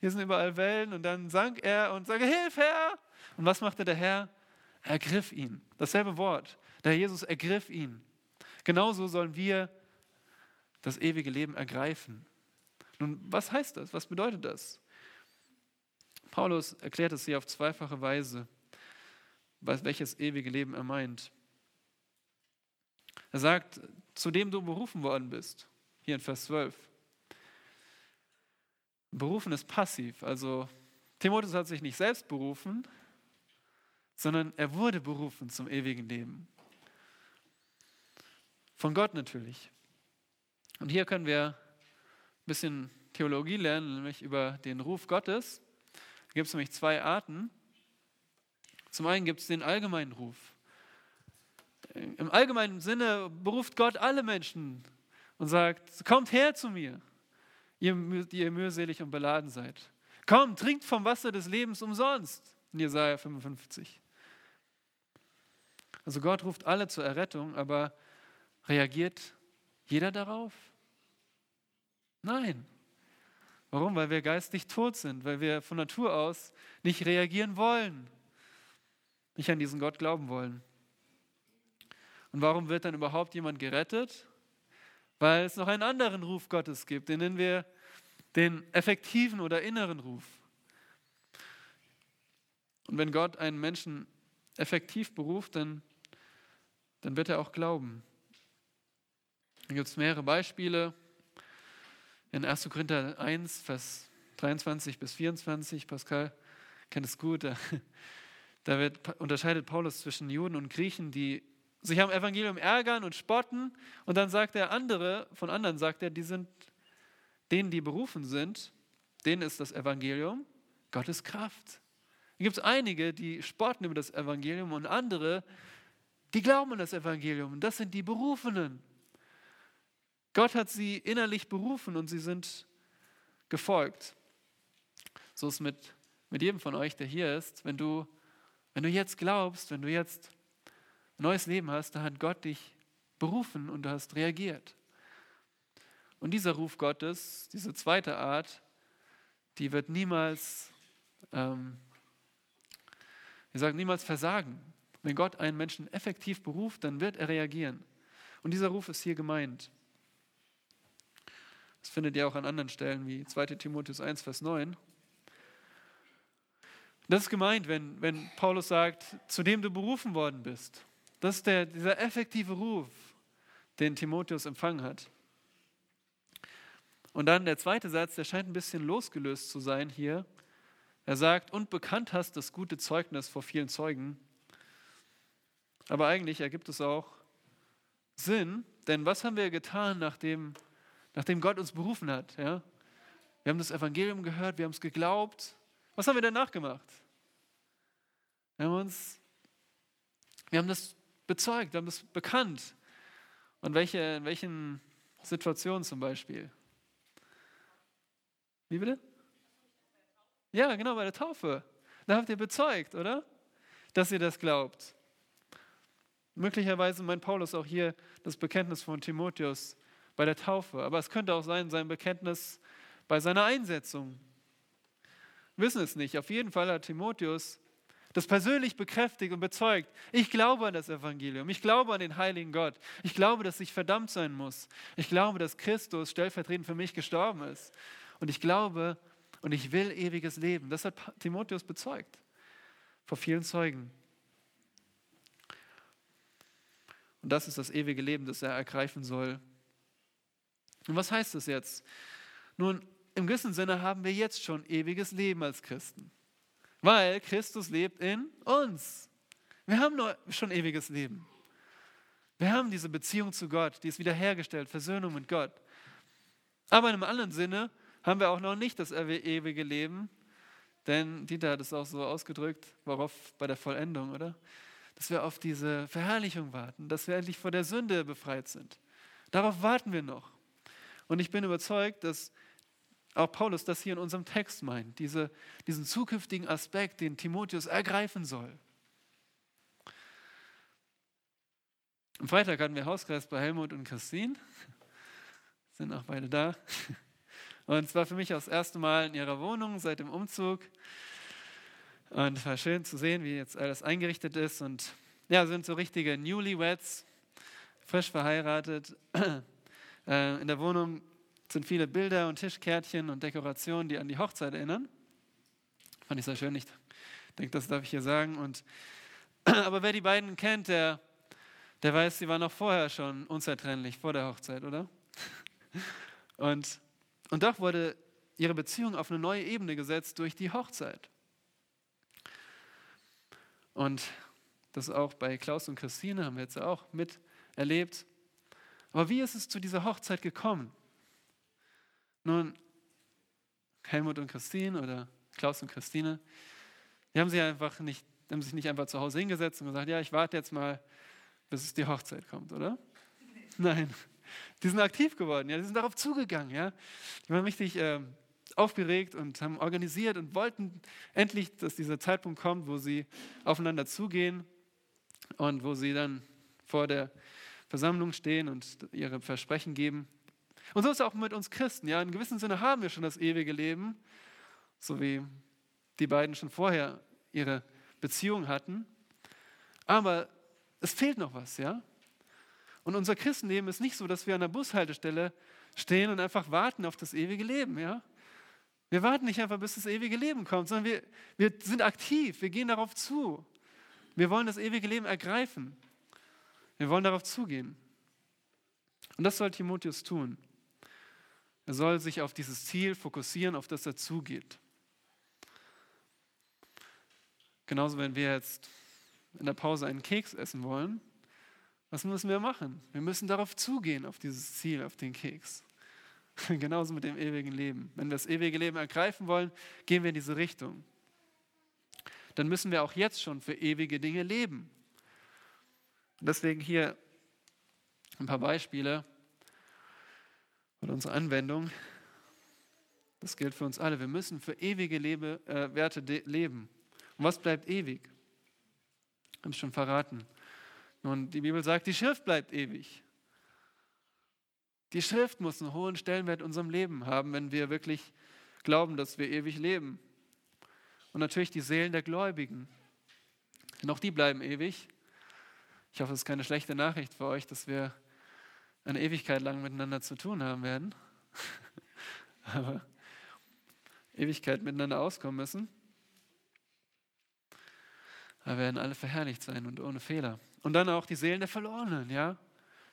Speaker 1: hier sind überall Wellen und dann sank er und sagte, Hilf, Herr! Und was machte der Herr? Er ergriff ihn. Dasselbe Wort. Der Herr Jesus ergriff ihn. Genauso sollen wir das ewige Leben ergreifen. Nun, was heißt das? Was bedeutet das? Paulus erklärt es hier auf zweifache Weise, welches ewige Leben er meint. Er sagt, zu dem du berufen worden bist, hier in Vers 12. Berufen ist passiv, also Timotheus hat sich nicht selbst berufen, sondern er wurde berufen zum ewigen Leben. Von Gott natürlich. Und hier können wir bisschen Theologie lernen, nämlich über den Ruf Gottes. Da gibt es nämlich zwei Arten. Zum einen gibt es den allgemeinen Ruf. Im allgemeinen Sinne beruft Gott alle Menschen und sagt, kommt her zu mir, ihr, die ihr mühselig und beladen seid. Kommt, trinkt vom Wasser des Lebens umsonst. In Jesaja 55. Also Gott ruft alle zur Errettung, aber reagiert jeder darauf? Nein. Warum? Weil wir geistig tot sind, weil wir von Natur aus nicht reagieren wollen, nicht an diesen Gott glauben wollen. Und warum wird dann überhaupt jemand gerettet? Weil es noch einen anderen Ruf Gottes gibt, den nennen wir den effektiven oder inneren Ruf. Und wenn Gott einen Menschen effektiv beruft, dann, dann wird er auch glauben. Da gibt es mehrere Beispiele in 1. Korinther 1, Vers 23 bis 24, Pascal kennt es gut, da, da wird, unterscheidet Paulus zwischen Juden und Griechen, die sich am Evangelium ärgern und spotten. Und dann sagt er andere, von anderen sagt er, die sind denen, die berufen sind, denen ist das Evangelium Gottes Kraft. Da gibt es einige, die spotten über das Evangelium und andere, die glauben an das Evangelium. Und das sind die Berufenen. Gott hat sie innerlich berufen und sie sind gefolgt. So ist es mit, mit jedem von euch, der hier ist. Wenn du, wenn du jetzt glaubst, wenn du jetzt neues Leben hast, dann hat Gott dich berufen und du hast reagiert. Und dieser Ruf Gottes, diese zweite Art, die wird niemals, ähm, wir sagen niemals versagen. Wenn Gott einen Menschen effektiv beruft, dann wird er reagieren. Und dieser Ruf ist hier gemeint. Das findet ihr auch an anderen Stellen wie 2 Timotheus 1, Vers 9. Das ist gemeint, wenn, wenn Paulus sagt, zu dem du berufen worden bist. Das ist der, dieser effektive Ruf, den Timotheus empfangen hat. Und dann der zweite Satz, der scheint ein bisschen losgelöst zu sein hier. Er sagt, und bekannt hast das gute Zeugnis vor vielen Zeugen. Aber eigentlich ergibt es auch Sinn, denn was haben wir getan, nachdem nachdem Gott uns berufen hat. Ja? Wir haben das Evangelium gehört, wir haben es geglaubt. Was haben wir danach gemacht? Wir haben uns, wir haben das bezeugt, wir haben das bekannt. Und welche, in welchen Situationen zum Beispiel? Wie bitte? Ja, genau, bei der Taufe. Da habt ihr bezeugt, oder? Dass ihr das glaubt. Möglicherweise meint Paulus auch hier das Bekenntnis von Timotheus, bei der Taufe, aber es könnte auch sein, sein Bekenntnis bei seiner Einsetzung. Wir wissen es nicht. Auf jeden Fall hat Timotheus das persönlich bekräftigt und bezeugt, ich glaube an das Evangelium, ich glaube an den heiligen Gott, ich glaube, dass ich verdammt sein muss, ich glaube, dass Christus stellvertretend für mich gestorben ist und ich glaube und ich will ewiges Leben. Das hat Timotheus bezeugt vor vielen Zeugen. Und das ist das ewige Leben, das er ergreifen soll. Und was heißt das jetzt? Nun, im gewissen Sinne haben wir jetzt schon ewiges Leben als Christen. Weil Christus lebt in uns. Wir haben nur schon ewiges Leben. Wir haben diese Beziehung zu Gott, die ist wiederhergestellt, Versöhnung mit Gott. Aber in einem anderen Sinne haben wir auch noch nicht das ewige Leben, denn Dieter hat es auch so ausgedrückt, worauf bei der Vollendung, oder? Dass wir auf diese Verherrlichung warten, dass wir endlich vor der Sünde befreit sind. Darauf warten wir noch. Und ich bin überzeugt, dass auch Paulus das hier in unserem Text meint, diese, diesen zukünftigen Aspekt, den Timotheus ergreifen soll. Am Freitag hatten wir Hauskreis bei Helmut und Christine. Sind auch beide da. Und es war für mich auch das erste Mal in ihrer Wohnung seit dem Umzug. Und es war schön zu sehen, wie jetzt alles eingerichtet ist. Und ja, sind so richtige Newlyweds, frisch verheiratet. Äh, in der Wohnung sind viele Bilder und Tischkärtchen und Dekorationen, die an die Hochzeit erinnern. Fand ich sehr schön. Ich denke, das darf ich hier sagen. Und, aber wer die beiden kennt, der, der weiß, sie waren auch vorher schon unzertrennlich, vor der Hochzeit, oder? Und, und doch wurde ihre Beziehung auf eine neue Ebene gesetzt durch die Hochzeit. Und das auch bei Klaus und Christine haben wir jetzt auch miterlebt. Aber wie ist es zu dieser Hochzeit gekommen? Nun, Helmut und Christine oder Klaus und Christine, die haben sich einfach nicht, haben sich nicht einfach zu Hause hingesetzt und gesagt, ja, ich warte jetzt mal, bis es die Hochzeit kommt, oder? Nein, die sind aktiv geworden, ja, die sind darauf zugegangen, ja. Die waren richtig äh, aufgeregt und haben organisiert und wollten endlich, dass dieser Zeitpunkt kommt, wo sie aufeinander zugehen und wo sie dann vor der Versammlung stehen und ihre Versprechen geben. Und so ist es auch mit uns Christen. Ja, in gewissem Sinne haben wir schon das ewige Leben, so wie die beiden schon vorher ihre Beziehung hatten. Aber es fehlt noch was, ja? Und unser Christenleben ist nicht so, dass wir an der Bushaltestelle stehen und einfach warten auf das ewige Leben, ja? Wir warten nicht einfach, bis das ewige Leben kommt, sondern wir, wir sind aktiv, wir gehen darauf zu. Wir wollen das ewige Leben ergreifen. Wir wollen darauf zugehen. Und das soll Timotheus tun. Er soll sich auf dieses Ziel fokussieren, auf das er zugeht. Genauso, wenn wir jetzt in der Pause einen Keks essen wollen, was müssen wir machen? Wir müssen darauf zugehen, auf dieses Ziel, auf den Keks. Genauso mit dem ewigen Leben. Wenn wir das ewige Leben ergreifen wollen, gehen wir in diese Richtung. Dann müssen wir auch jetzt schon für ewige Dinge leben. Deswegen hier ein paar Beispiele und unsere Anwendung. Das gilt für uns alle. Wir müssen für ewige Lebe, äh, Werte leben. Und was bleibt ewig? Haben es schon verraten. Nun, die Bibel sagt, die Schrift bleibt ewig. Die Schrift muss einen hohen Stellenwert in unserem Leben haben, wenn wir wirklich glauben, dass wir ewig leben. Und natürlich die Seelen der Gläubigen. Denn auch die bleiben ewig. Ich hoffe, es ist keine schlechte Nachricht für euch, dass wir eine Ewigkeit lang miteinander zu tun haben werden. Aber Ewigkeit miteinander auskommen müssen. Da werden alle verherrlicht sein und ohne Fehler. Und dann auch die Seelen der Verlorenen, ja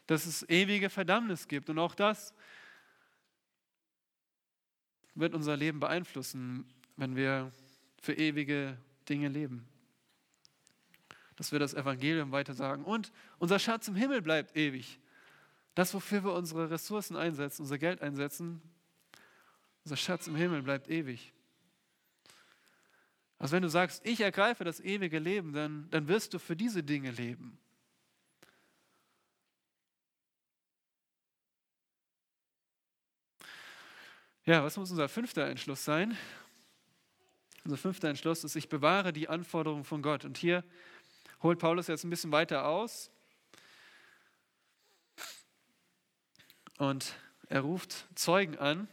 Speaker 1: dass es ewige Verdammnis gibt. Und auch das wird unser Leben beeinflussen, wenn wir für ewige Dinge leben. Dass wir das Evangelium weiter sagen. Und unser Schatz im Himmel bleibt ewig. Das, wofür wir unsere Ressourcen einsetzen, unser Geld einsetzen, unser Schatz im Himmel bleibt ewig. Also wenn du sagst, ich ergreife das ewige Leben, dann, dann wirst du für diese Dinge leben. Ja, was muss unser fünfter Entschluss sein? Unser fünfter Entschluss ist, ich bewahre die Anforderungen von Gott. Und hier holt Paulus jetzt ein bisschen weiter aus. Und er ruft Zeugen an.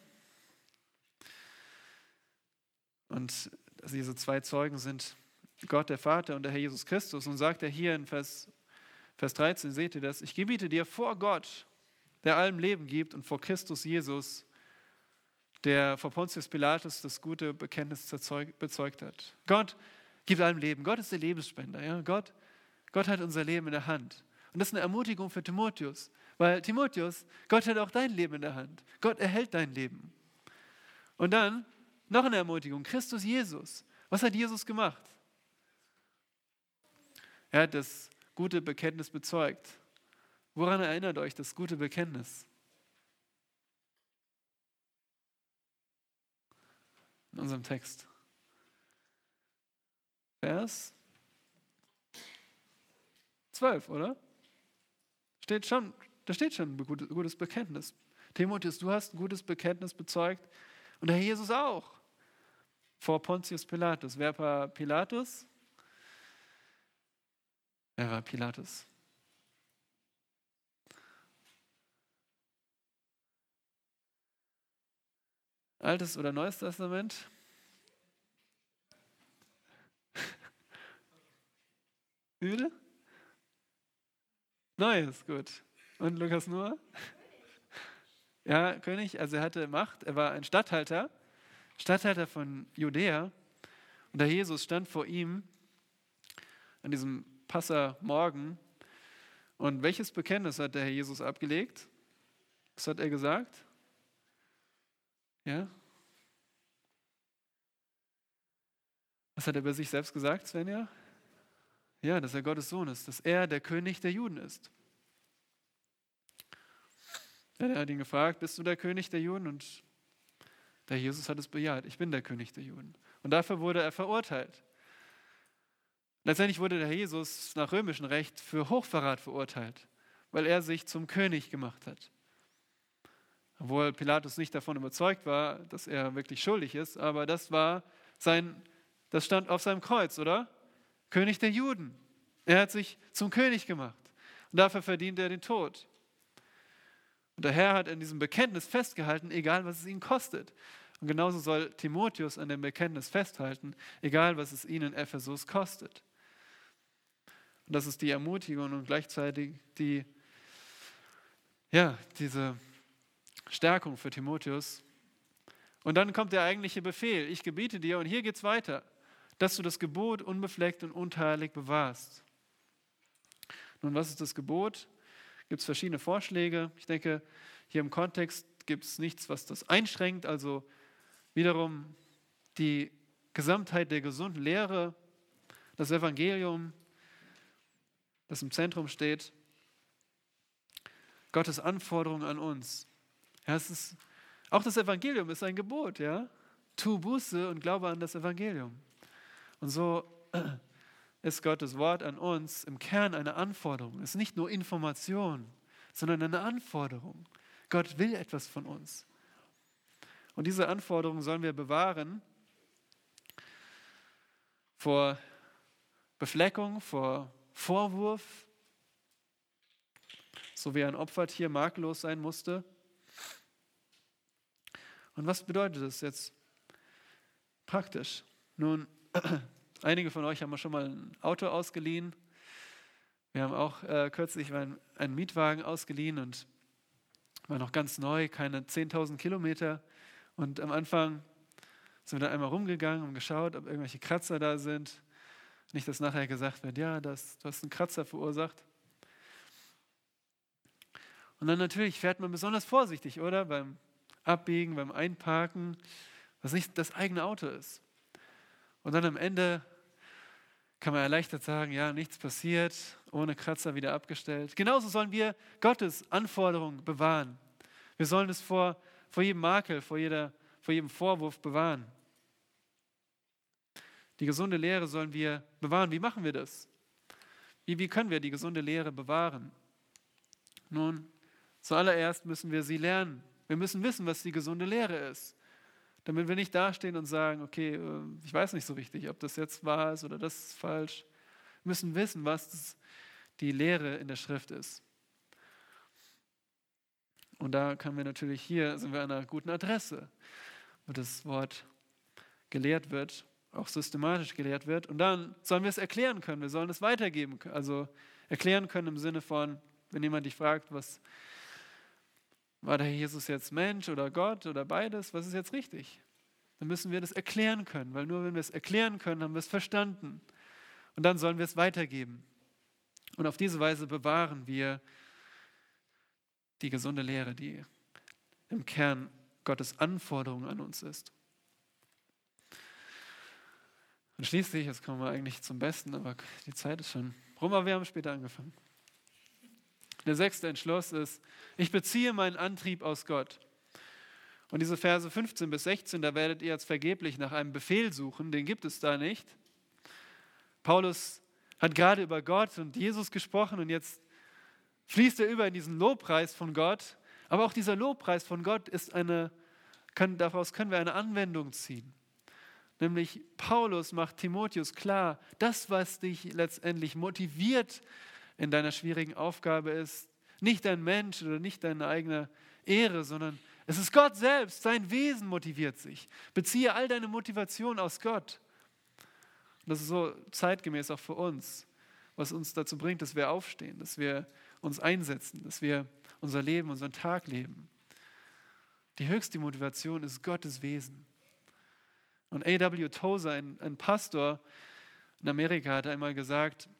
Speaker 1: Und diese zwei Zeugen sind Gott der Vater und der Herr Jesus Christus. Und sagt er hier in Vers, Vers 13, seht ihr das, ich gebiete dir vor Gott, der allem Leben gibt, und vor Christus Jesus, der vor Pontius Pilatus das gute Bekenntnis bezeugt hat. Gott gibt allem Leben. Gott ist der Lebensspender. Ja? Gott, Gott hat unser Leben in der Hand. Und das ist eine Ermutigung für Timotheus, weil Timotheus, Gott hat auch dein Leben in der Hand. Gott erhält dein Leben. Und dann noch eine Ermutigung, Christus Jesus. Was hat Jesus gemacht? Er hat das gute Bekenntnis bezeugt. Woran erinnert euch das gute Bekenntnis? In unserem Text. Vers 12, oder? Steht schon, da steht schon ein gutes Bekenntnis. Timotheus, du hast ein gutes Bekenntnis bezeugt und der Herr Jesus auch. Vor Pontius Pilatus. Wer war Pilatus? Wer war Pilatus? Altes oder Neues Testament? Wie Neues, gut. Und Lukas nur? Ja, König, also er hatte Macht, er war ein Statthalter, Statthalter von Judäa. Und der Jesus stand vor ihm an diesem Passamorgen. Und welches Bekenntnis hat der Herr Jesus abgelegt? Was hat er gesagt? Ja? Was hat er über sich selbst gesagt, Svenja? Ja, dass er Gottes Sohn ist, dass er der König der Juden ist. Er hat ihn gefragt, bist du der König der Juden? Und der Jesus hat es bejaht, ich bin der König der Juden. Und dafür wurde er verurteilt. Letztendlich wurde der Jesus nach römischem Recht für Hochverrat verurteilt, weil er sich zum König gemacht hat. Obwohl Pilatus nicht davon überzeugt war, dass er wirklich schuldig ist, aber das war sein, das stand auf seinem Kreuz, oder? König der Juden. Er hat sich zum König gemacht. Und dafür verdient er den Tod. Und der Herr hat in diesem Bekenntnis festgehalten, egal was es ihn kostet. Und genauso soll Timotheus an dem Bekenntnis festhalten, egal was es ihn in Ephesus kostet. Und das ist die Ermutigung und gleichzeitig die, ja, diese Stärkung für Timotheus. Und dann kommt der eigentliche Befehl, ich gebiete dir, und hier geht es weiter dass du das Gebot unbefleckt und unteilig bewahrst. Nun, was ist das Gebot? Gibt es verschiedene Vorschläge. Ich denke, hier im Kontext gibt es nichts, was das einschränkt. Also wiederum die Gesamtheit der gesunden Lehre, das Evangelium, das im Zentrum steht, Gottes Anforderung an uns. Ja, ist, auch das Evangelium ist ein Gebot, ja. Tu Buße und glaube an das Evangelium. Und so ist Gottes Wort an uns im Kern eine Anforderung. Es ist nicht nur Information, sondern eine Anforderung. Gott will etwas von uns. Und diese Anforderung sollen wir bewahren vor Befleckung, vor Vorwurf, so wie ein Opfertier makellos sein musste. Und was bedeutet das jetzt praktisch? Nun, Einige von euch haben schon mal ein Auto ausgeliehen. Wir haben auch äh, kürzlich einen, Mietwagen ausgeliehen und war noch ganz neu, keine 10.000 Kilometer. Und am Anfang sind wir da einmal rumgegangen und geschaut, ob irgendwelche Kratzer da sind. Nicht, dass nachher gesagt wird, ja, das, du hast einen Kratzer verursacht. Und dann natürlich fährt man besonders vorsichtig, oder? Beim Abbiegen, beim Einparken, was nicht das eigene Auto ist. Und dann am Ende kann man erleichtert sagen, ja, nichts passiert, ohne Kratzer wieder abgestellt. Genauso sollen wir Gottes Anforderungen bewahren. Wir sollen es vor, vor jedem Makel, vor, jeder, vor jedem Vorwurf bewahren. Die gesunde Lehre sollen wir bewahren. Wie machen wir das? Wie, wie können wir die gesunde Lehre bewahren? Nun, zuallererst müssen wir sie lernen. Wir müssen wissen, was die gesunde Lehre ist. Damit wir nicht dastehen und sagen, okay, äh, ich weiß nicht so richtig, ob das jetzt wahr ist oder das ist falsch. Wir müssen wissen, was die Lehre in der Schrift ist. Und da können wir natürlich hier, sind wir an einer guten Adresse, wo das Wort gelehrt wird. auch systematisch gelehrt wird. Und dann sollen wir es erklären können, wir sollen es weitergeben, also erklären können im Sinne von, wenn jemand dich fragt, was war der Jesus jetzt Mensch oder Gott oder beides, was ist jetzt richtig? Dann müssen wir das erklären können, weil nur wenn wir es erklären können, haben wir es verstanden. Und dann sollen wir es weitergeben. Und auf diese Weise bewahren wir die gesunde Lehre, die im Kern Gottes Anforderung an uns ist. Und schließlich, jetzt kommen wir eigentlich zum Besten, aber die Zeit ist schon rum, aber wir haben später angefangen. Der sechste Entschluss ist, ich beziehe meinen Antrieb aus Gott. Und diese Verse 15 bis 16, da werdet ihr jetzt vergeblich nach einem Befehl suchen, den gibt es da nicht. Paulus hat gerade über Gott und Jesus gesprochen und jetzt fließt er über in diesen Lobpreis von Gott. Aber auch dieser Lobpreis von Gott ist eine, können, daraus können wir eine Anwendung ziehen. Nämlich Paulus macht Timotheus klar, das, was dich letztendlich motiviert in deiner schwierigen Aufgabe ist, nicht dein Mensch oder nicht deine eigene Ehre, sondern es ist Gott selbst, sein Wesen motiviert sich. Beziehe all deine Motivation aus Gott. Das ist so zeitgemäß auch für uns, was uns dazu bringt, dass wir aufstehen, dass wir uns einsetzen, dass wir unser Leben, unseren Tag leben. Die höchste Motivation ist Gottes Wesen. Und A.W. Tozer, ein, ein Pastor in Amerika, hat einmal gesagt,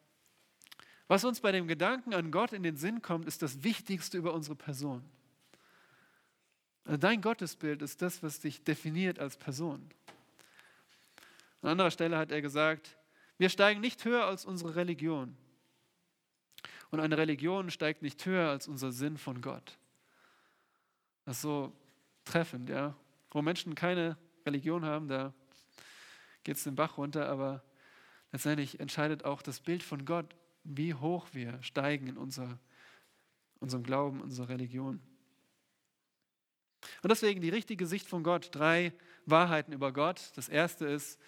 Speaker 1: was uns bei dem Gedanken an Gott in den Sinn kommt, ist das Wichtigste über unsere Person. Also dein Gottesbild ist das, was dich definiert als Person. An anderer Stelle hat er gesagt, wir steigen nicht höher als unsere Religion. Und eine Religion steigt nicht höher als unser Sinn von Gott. Das ist so treffend, ja. Wo Menschen keine Religion haben, da geht es den Bach runter, aber letztendlich entscheidet auch das Bild von Gott, wie hoch wir steigen in unser, unserem Glauben, unserer Religion. Und deswegen die richtige Sicht von Gott, drei Wahrheiten über Gott. Das erste ist,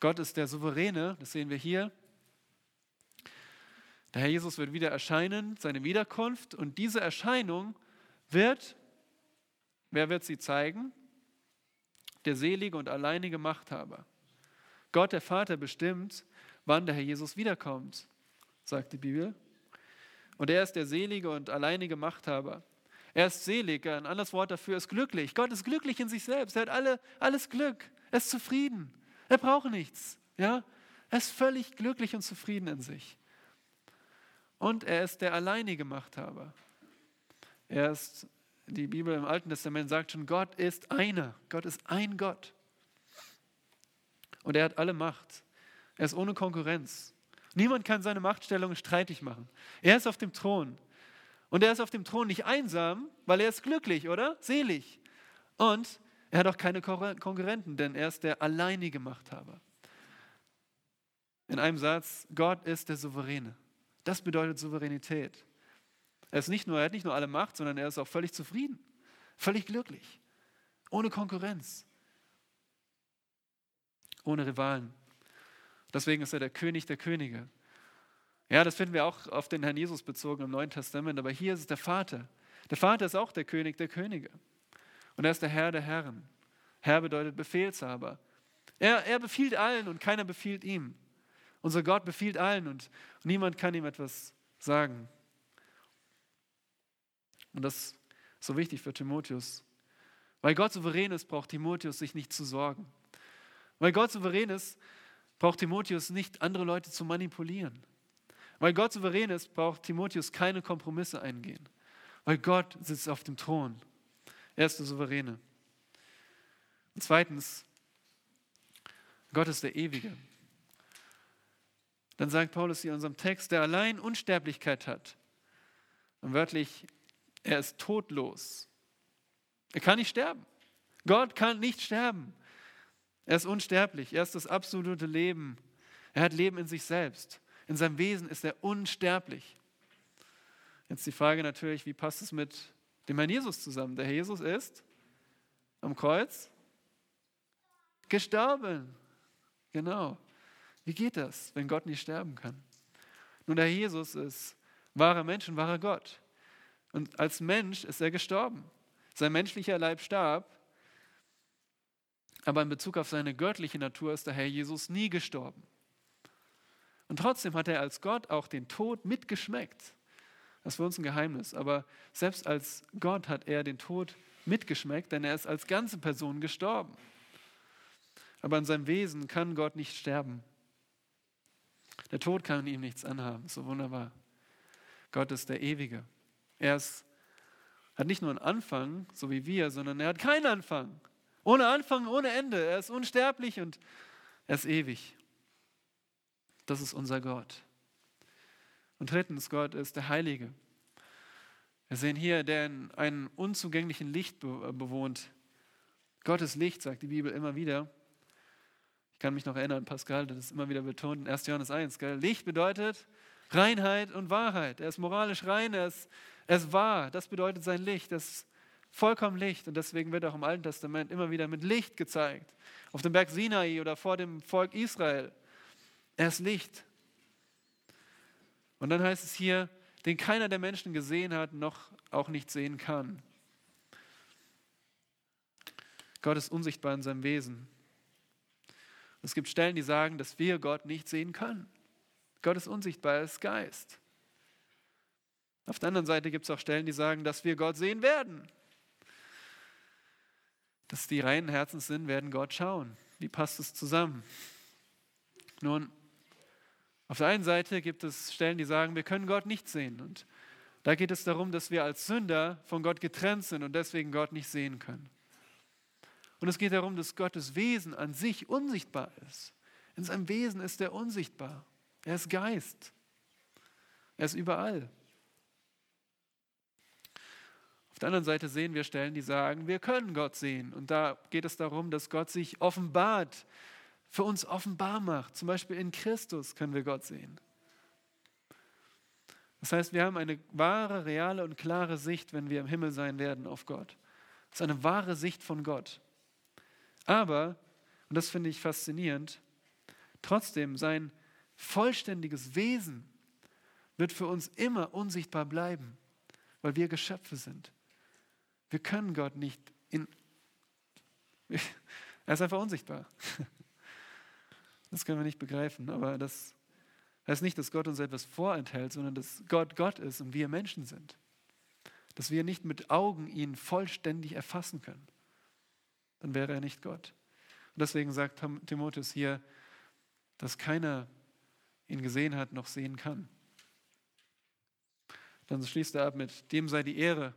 Speaker 1: Gott ist der Souveräne, das sehen wir hier. Der Herr Jesus wird wieder erscheinen, seine Wiederkunft, und diese Erscheinung wird, wer wird sie zeigen? Der selige und alleinige Machthaber. Gott, der Vater, bestimmt, wann der Herr Jesus wiederkommt, sagt die Bibel. Und er ist der selige und alleinige Machthaber. Er ist selig, ein anderes Wort dafür ist glücklich. Gott ist glücklich in sich selbst. Er hat alle, alles Glück. Er ist zufrieden. Er braucht nichts. Ja? Er ist völlig glücklich und zufrieden in sich. Und er ist der alleinige Machthaber. Er ist, die Bibel im Alten Testament sagt schon, Gott ist einer. Gott ist ein Gott. Und er hat alle Macht. Er ist ohne Konkurrenz. Niemand kann seine Machtstellung streitig machen. Er ist auf dem Thron. Und er ist auf dem Thron nicht einsam, weil er ist glücklich, oder? Selig. Und er hat auch keine Konkurrenten, denn er ist der alleinige Machthaber. In einem Satz, Gott ist der Souveräne. Das bedeutet Souveränität. Er, ist nicht nur, er hat nicht nur alle Macht, sondern er ist auch völlig zufrieden, völlig glücklich, ohne Konkurrenz ohne Rivalen. Deswegen ist er der König der Könige. Ja, das finden wir auch auf den Herrn Jesus bezogen im Neuen Testament, aber hier ist es der Vater. Der Vater ist auch der König der Könige. Und er ist der Herr der Herren. Herr bedeutet Befehlshaber. Er, er befiehlt allen und keiner befiehlt ihm. Unser Gott befiehlt allen und niemand kann ihm etwas sagen. Und das ist so wichtig für Timotheus. Weil Gott souverän ist, braucht Timotheus sich nicht zu sorgen. Weil Gott souverän ist, braucht Timotheus nicht andere Leute zu manipulieren. Weil Gott souverän ist, braucht Timotheus keine Kompromisse eingehen. Weil Gott sitzt auf dem Thron. Er ist der Souveräne. Und zweitens, Gott ist der Ewige. Dann sagt Paulus hier in unserem Text, der allein Unsterblichkeit hat. Und wörtlich, er ist todlos. Er kann nicht sterben. Gott kann nicht sterben. Er ist unsterblich. Er ist das absolute Leben. Er hat Leben in sich selbst. In seinem Wesen ist er unsterblich. Jetzt die Frage natürlich, wie passt es mit dem Herrn Jesus zusammen? Der Herr Jesus ist am Kreuz gestorben. Genau. Wie geht das, wenn Gott nicht sterben kann? Nun, der Jesus ist wahrer Mensch und wahrer Gott. Und als Mensch ist er gestorben. Sein menschlicher Leib starb, Aber in Bezug auf seine göttliche Natur ist der Herr Jesus nie gestorben. Und trotzdem hat er als Gott auch den Tod mitgeschmeckt. Das ist für uns ein Geheimnis. Aber selbst als Gott hat er den Tod mitgeschmeckt, denn er ist als ganze Person gestorben. Aber in seinem Wesen kann Gott nicht sterben. Der Tod kann ihm nichts anhaben. So wunderbar. Gott ist der Ewige. Er ist, hat nicht nur einen Anfang, so wie wir, sondern er hat keinen Anfang. Ohne Anfang, ohne Ende. Er ist unsterblich und er ist ewig. Das ist unser Gott. Und drittens, Gott ist der Heilige. Wir sehen hier, der in einem unzugänglichen Licht bewohnt. Gottes Licht, sagt die Bibel immer wieder. Ich kann mich noch erinnern, Pascal hat das immer wieder betont in 1. Johannes 1. Gell? Licht bedeutet Reinheit und Wahrheit. Er ist moralisch rein, er ist, er ist wahr. Das bedeutet sein Licht. Das vollkommen Licht. Und deswegen wird auch im Alten Testament immer wieder mit Licht gezeigt. Auf dem Berg Sinai oder vor dem Volk Israel. Er ist Licht. Und dann heißt es hier, den keiner der Menschen gesehen hat, noch auch nicht sehen kann. Gott ist unsichtbar in seinem Wesen. Es gibt Stellen, die sagen, dass wir Gott nicht sehen können. Gott ist unsichtbar, er ist Geist. Auf der anderen Seite gibt es auch Stellen, die sagen, dass wir Gott sehen werden. Dass die reinen Herzens sind, werden Gott schauen. Wie passt es zusammen? Nun, auf der einen Seite gibt es Stellen, die sagen, wir können Gott nicht sehen. Und da geht es darum, dass wir als Sünder von Gott getrennt sind und deswegen Gott nicht sehen können. Und es geht darum, dass Gottes Wesen an sich unsichtbar ist. In seinem Wesen ist er unsichtbar. Er ist Geist. Er ist überall. Auf der anderen Seite sehen wir Stellen, die sagen, wir können Gott sehen. Und da geht es darum, dass Gott sich offenbart für uns offenbar macht. Zum Beispiel in Christus können wir Gott sehen. Das heißt, wir haben eine wahre, reale und klare Sicht, wenn wir im Himmel sein werden auf Gott. Das ist eine wahre Sicht von Gott. Aber, und das finde ich faszinierend, trotzdem sein vollständiges Wesen wird für uns immer unsichtbar bleiben, weil wir Geschöpfe sind. Wir können Gott nicht in... Er ist einfach unsichtbar. Das können wir nicht begreifen, aber das heißt nicht, dass Gott uns etwas vorenthält, sondern dass Gott Gott ist und wir Menschen sind. Dass wir nicht mit Augen ihn vollständig erfassen können. Dann wäre er nicht Gott. Und deswegen sagt Timotheus hier, dass keiner ihn gesehen hat noch sehen kann. Dann schließt er ab mit, dem sei die Ehre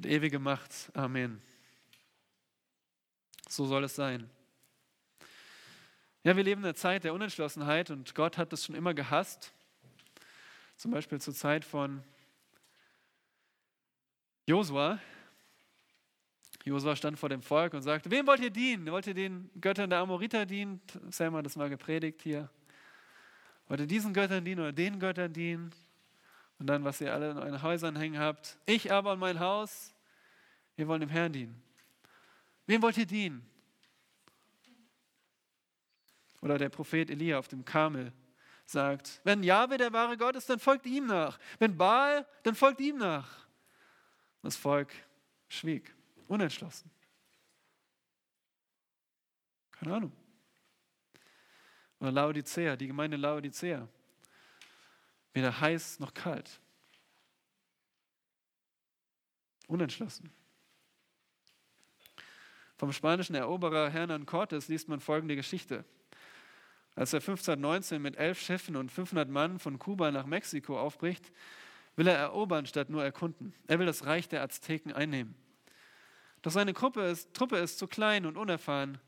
Speaker 1: und ewige Macht. Amen. So soll es sein. Ja, wir leben in einer Zeit der Unentschlossenheit und Gott hat das schon immer gehasst. Zum Beispiel zur Zeit von Josua. Josua stand vor dem Volk und sagte, wem wollt ihr dienen? Wollt ihr den Göttern der Amoriter dienen? Sam hat das mal gepredigt hier. Wollt ihr diesen Göttern dienen oder den Göttern dienen? Und dann, was ihr alle in euren Häusern hängen habt. Ich aber und mein Haus, wir wollen dem Herrn dienen. Wem wollt ihr dienen? Oder der Prophet Elia auf dem Kamel sagt, wenn Jahwe der wahre Gott ist, dann folgt ihm nach. Wenn Baal, dann folgt ihm nach. Das Volk schwieg, unentschlossen. Keine Ahnung. Oder Laodicea, die Gemeinde Laodicea. Weder heiß noch kalt. Unentschlossen. Vom spanischen Eroberer Hernan Cortes liest man folgende Geschichte. Als er 1519 mit elf Schiffen und 500 Mann von Kuba nach Mexiko aufbricht, will er erobern statt nur erkunden. Er will das Reich der Azteken einnehmen. Doch seine Gruppe ist, Truppe ist zu klein und unerfahren.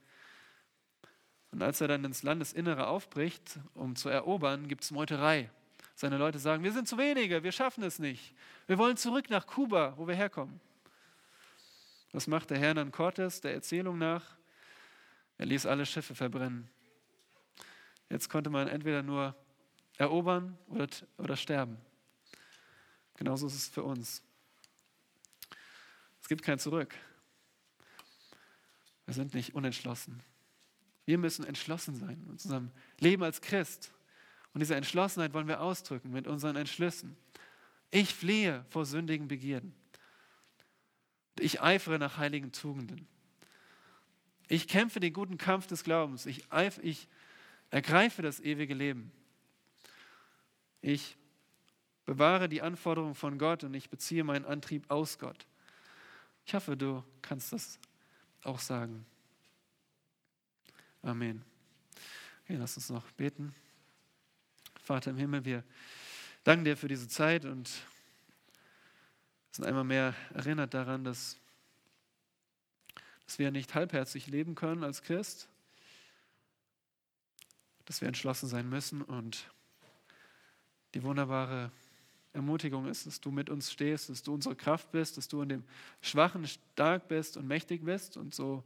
Speaker 1: Und als er dann ins Landesinnere aufbricht, um zu erobern, gibt es Meuterei. Seine Leute sagen, wir sind zu wenige, wir schaffen es nicht. Wir wollen zurück nach Kuba, wo wir herkommen. Was macht der Hernan Cortes der Erzählung nach? Er ließ alle Schiffe verbrennen. Jetzt konnte man entweder nur erobern oder, oder sterben. Genauso ist es für uns. Es gibt kein Zurück. Wir sind nicht unentschlossen. Wir müssen entschlossen sein in unserem Leben als Christ. Und diese Entschlossenheit wollen wir ausdrücken mit unseren Entschlüssen. Ich flehe vor sündigen Begierden. Ich eifere nach heiligen Tugenden. Ich kämpfe den guten Kampf des Glaubens. Ich, ich ergreife das ewige Leben. Ich bewahre die Anforderungen von Gott und ich beziehe meinen Antrieb aus Gott. Ich hoffe, du kannst das auch sagen. Amen. Okay, lass uns noch beten. Vater im Himmel, wir danken dir für diese Zeit und sind einmal mehr erinnert daran, dass, dass wir nicht halbherzig leben können als Christ, dass wir entschlossen sein müssen und die wunderbare Ermutigung ist, dass du mit uns stehst, dass du unsere Kraft bist, dass du in dem Schwachen stark bist und mächtig bist. Und so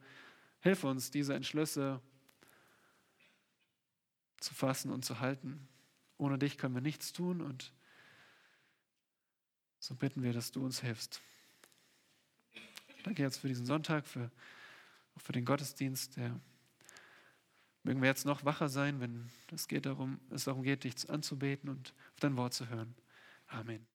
Speaker 1: hilf uns, diese Entschlüsse zu fassen und zu halten. Ohne dich können wir nichts tun und so bitten wir, dass du uns hilfst. Danke jetzt für diesen Sonntag, für, auch für den Gottesdienst. Der, mögen wir jetzt noch wacher sein, wenn es, geht darum, es darum geht, dich anzubeten und auf dein Wort zu hören. Amen.